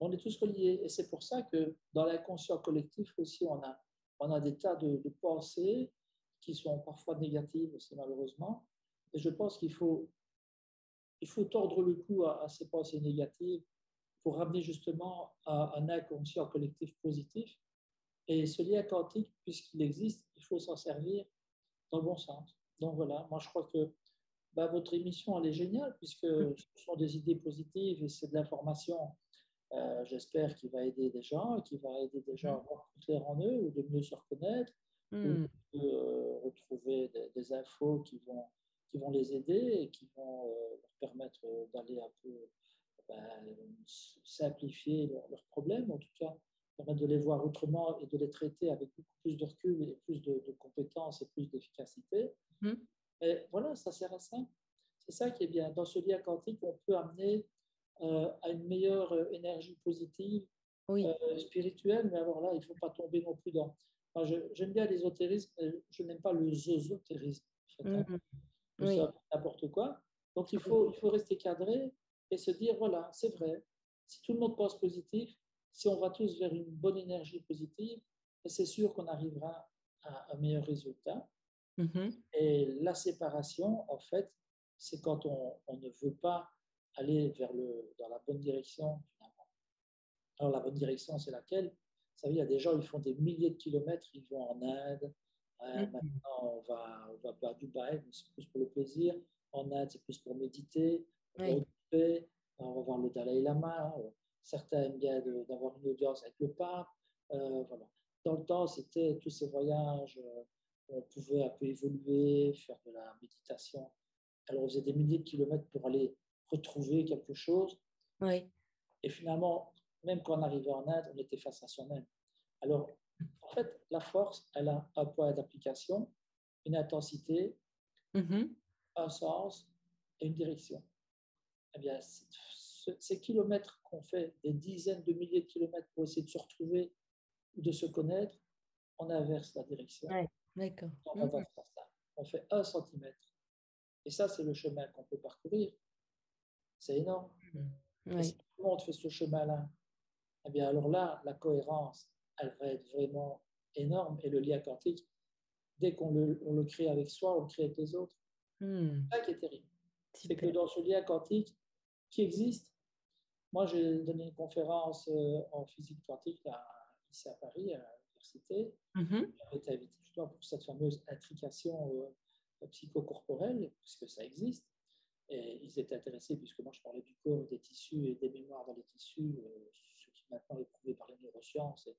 On est tous reliés. Et c'est pour ça que dans l'inconscient collectif aussi, on a, on a des tas de, de pensées qui sont parfois négatives aussi malheureusement. Et je pense qu'il faut, il faut tordre le cou à, ces pensées négatives pour ramener justement à un inconscient collectif positif. Et ce lien quantique, puisqu'il existe, il faut s'en servir dans le bon sens. Donc voilà, moi je crois que bah, votre émission, elle est géniale, puisque ce sont des idées positives et c'est de l'information, euh, j'espère, qui va aider des gens, qui va aider des gens à voir plus clair en eux, ou de mieux se reconnaître, Hmm. de euh, retrouver des, infos qui vont, qui vont les aider et qui vont euh, leur permettre d'aller un peu ben, simplifier leurs problèmes, en tout cas permettre de les voir autrement et de les traiter avec beaucoup plus de recul et plus de, compétences et plus d'efficacité. Hmm. Et voilà, ça sert à ça. C'est ça qui est bien. Dans ce lien quantique, on peut amener euh, à une meilleure énergie positive, oui. spirituelle, mais alors là, il ne faut pas tomber non plus dans, J'aime bien l'ésotérisme, je n'aime pas le zozotérisme. Hein. Mmh n'importe quoi. Donc, il faut, il faut rester cadré et se dire voilà, c'est vrai, si tout le monde pense positif, si on va tous vers une bonne énergie positive, c'est sûr qu'on arrivera à un meilleur résultat. Mmh et la séparation, en fait, c'est quand on, on, ne veut pas aller vers le, dans la bonne direction, finalement. Alors, la bonne direction, c'est laquelle? Vous savez, il y a des gens, ils font des milliers de kilomètres, ils vont en Inde. Mm-hmm. Maintenant, on va, on va à Dubaï, mais c'est plus pour le plaisir. En Inde, c'est plus pour méditer, On va voir le Dalai Lama. Certains aiment bien d'avoir une audience avec le pape. Euh, voilà. Dans le temps, c'était tous ces voyages. Euh, on pouvait un peu évoluer, faire de la méditation. Alors, on faisait des milliers de kilomètres pour aller retrouver quelque chose. Oui. Et finalement, même quand on arrivait en Inde, on était face à soi-même. Alors, en fait, la force, elle a un point d'application, une intensité, mm-hmm. un sens et une direction. Eh bien, ces kilomètres qu'on fait, des dizaines de milliers de kilomètres pour essayer de se retrouver ou de se connaître, on inverse la direction. d'accord. Mm-hmm. On, fait un centimètre. Et ça, c'est le chemin qu'on peut parcourir. C'est énorme. Mm-hmm. si tout le monde fait ce chemin-là, eh bien alors là, la cohérence, elle va être vraiment énorme. Et le lien quantique, dès qu'on le, on le crée avec soi, on le crée avec les autres. Hmm. C'est ça qui est terrible. C'est que dans ce lien quantique qui existe, moi j'ai donné une conférence euh, en physique quantique ici à Paris, à l'université. Mm-hmm. J'ai été invité justement pour cette fameuse intrication euh, psychocorporelle, puisque ça existe. Et ils étaient intéressés, puisque moi je parlais du corps, des tissus et des mémoires dans les tissus, euh, maintenant éprouvé par les neurosciences.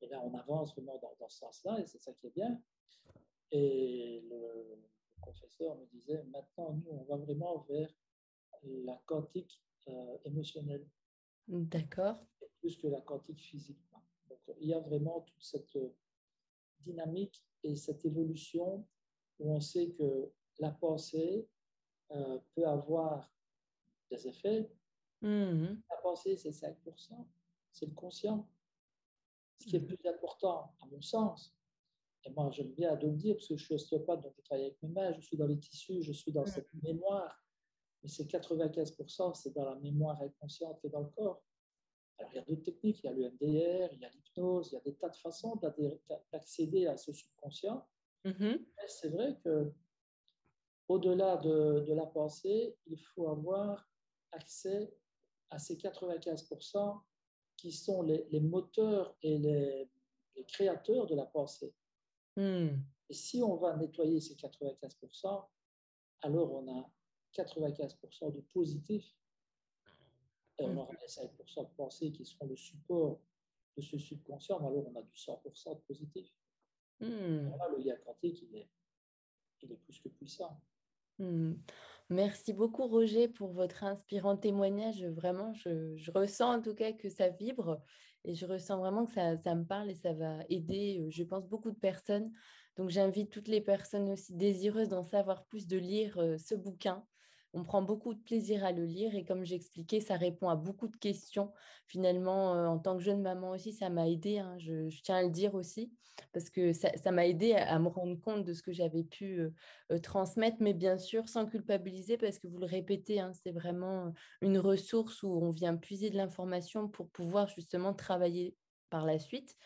Et, là, on avance vraiment dans, dans ce sens-là, et c'est ça qui est bien. Et le, professeur me disait, maintenant, nous, on va vraiment vers la quantique euh, émotionnelle. D'accord. Plus que la quantique physique. Donc, il y a vraiment toute cette dynamique et cette évolution où on sait que la pensée euh, peut avoir des effets. Mmh la pensée, c'est 5% c'est le conscient. Ce qui est le plus important, à mon sens, et moi j'aime bien de le dire parce que je suis ostéopathe, donc je travaille avec mes mains, je suis dans les tissus, je suis dans cette mémoire, mais c'est 95%, c'est dans la mémoire inconsciente et dans le corps. Alors il y a d'autres techniques, il y a le MDR, il y a l'hypnose, il y a des tas de façons d'accéder à ce subconscient. Mm-hmm. C'est vrai que au-delà de, de, la pensée, il faut avoir accès à ces 95% qui sont les, moteurs et les, créateurs de la pensée. Hmm. Et si on va nettoyer ces 95%, alors on a 95% de positif. Et on hmm. aura les 5% de pensée qui seront le support de ce subconscient, mais alors on a du 100% de positif. Hmm. le lien quantique, il est, il est plus que puissant. Merci beaucoup, Roger, pour votre inspirant témoignage. Vraiment, je, ressens en tout cas que ça vibre et je ressens vraiment que ça, ça, me parle et ça va aider, euh, je pense, beaucoup de personnes. Donc, j'invite toutes les personnes aussi désireuses d'en savoir plus de lire euh, ce bouquin on prend beaucoup de plaisir à le lire et comme j'expliquais, ça répond à beaucoup de questions. Finalement, euh, en tant que jeune maman aussi, ça m'a aidé, hein, je, tiens à le dire aussi, parce que ça m'a aidé à, me rendre compte de ce que j'avais pu euh, euh, transmettre, mais bien sûr sans culpabiliser, parce que vous le répétez, hein, c'est vraiment une ressource où on vient puiser de l'information pour pouvoir justement travailler par la suite.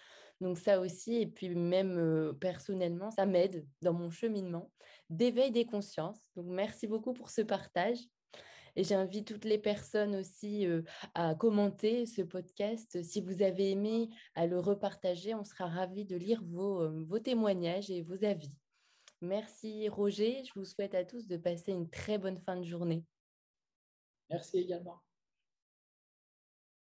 Donc ça aussi, et puis même personnellement, ça m'aide dans mon cheminement d'éveil des consciences. Donc merci beaucoup pour ce partage. Et j'invite toutes les personnes aussi à commenter ce podcast. Si vous avez aimé, à le repartager. On sera ravis de lire vos, vos témoignages et vos avis. Merci Roger. Je vous souhaite à tous de passer une très bonne fin de journée. Merci également.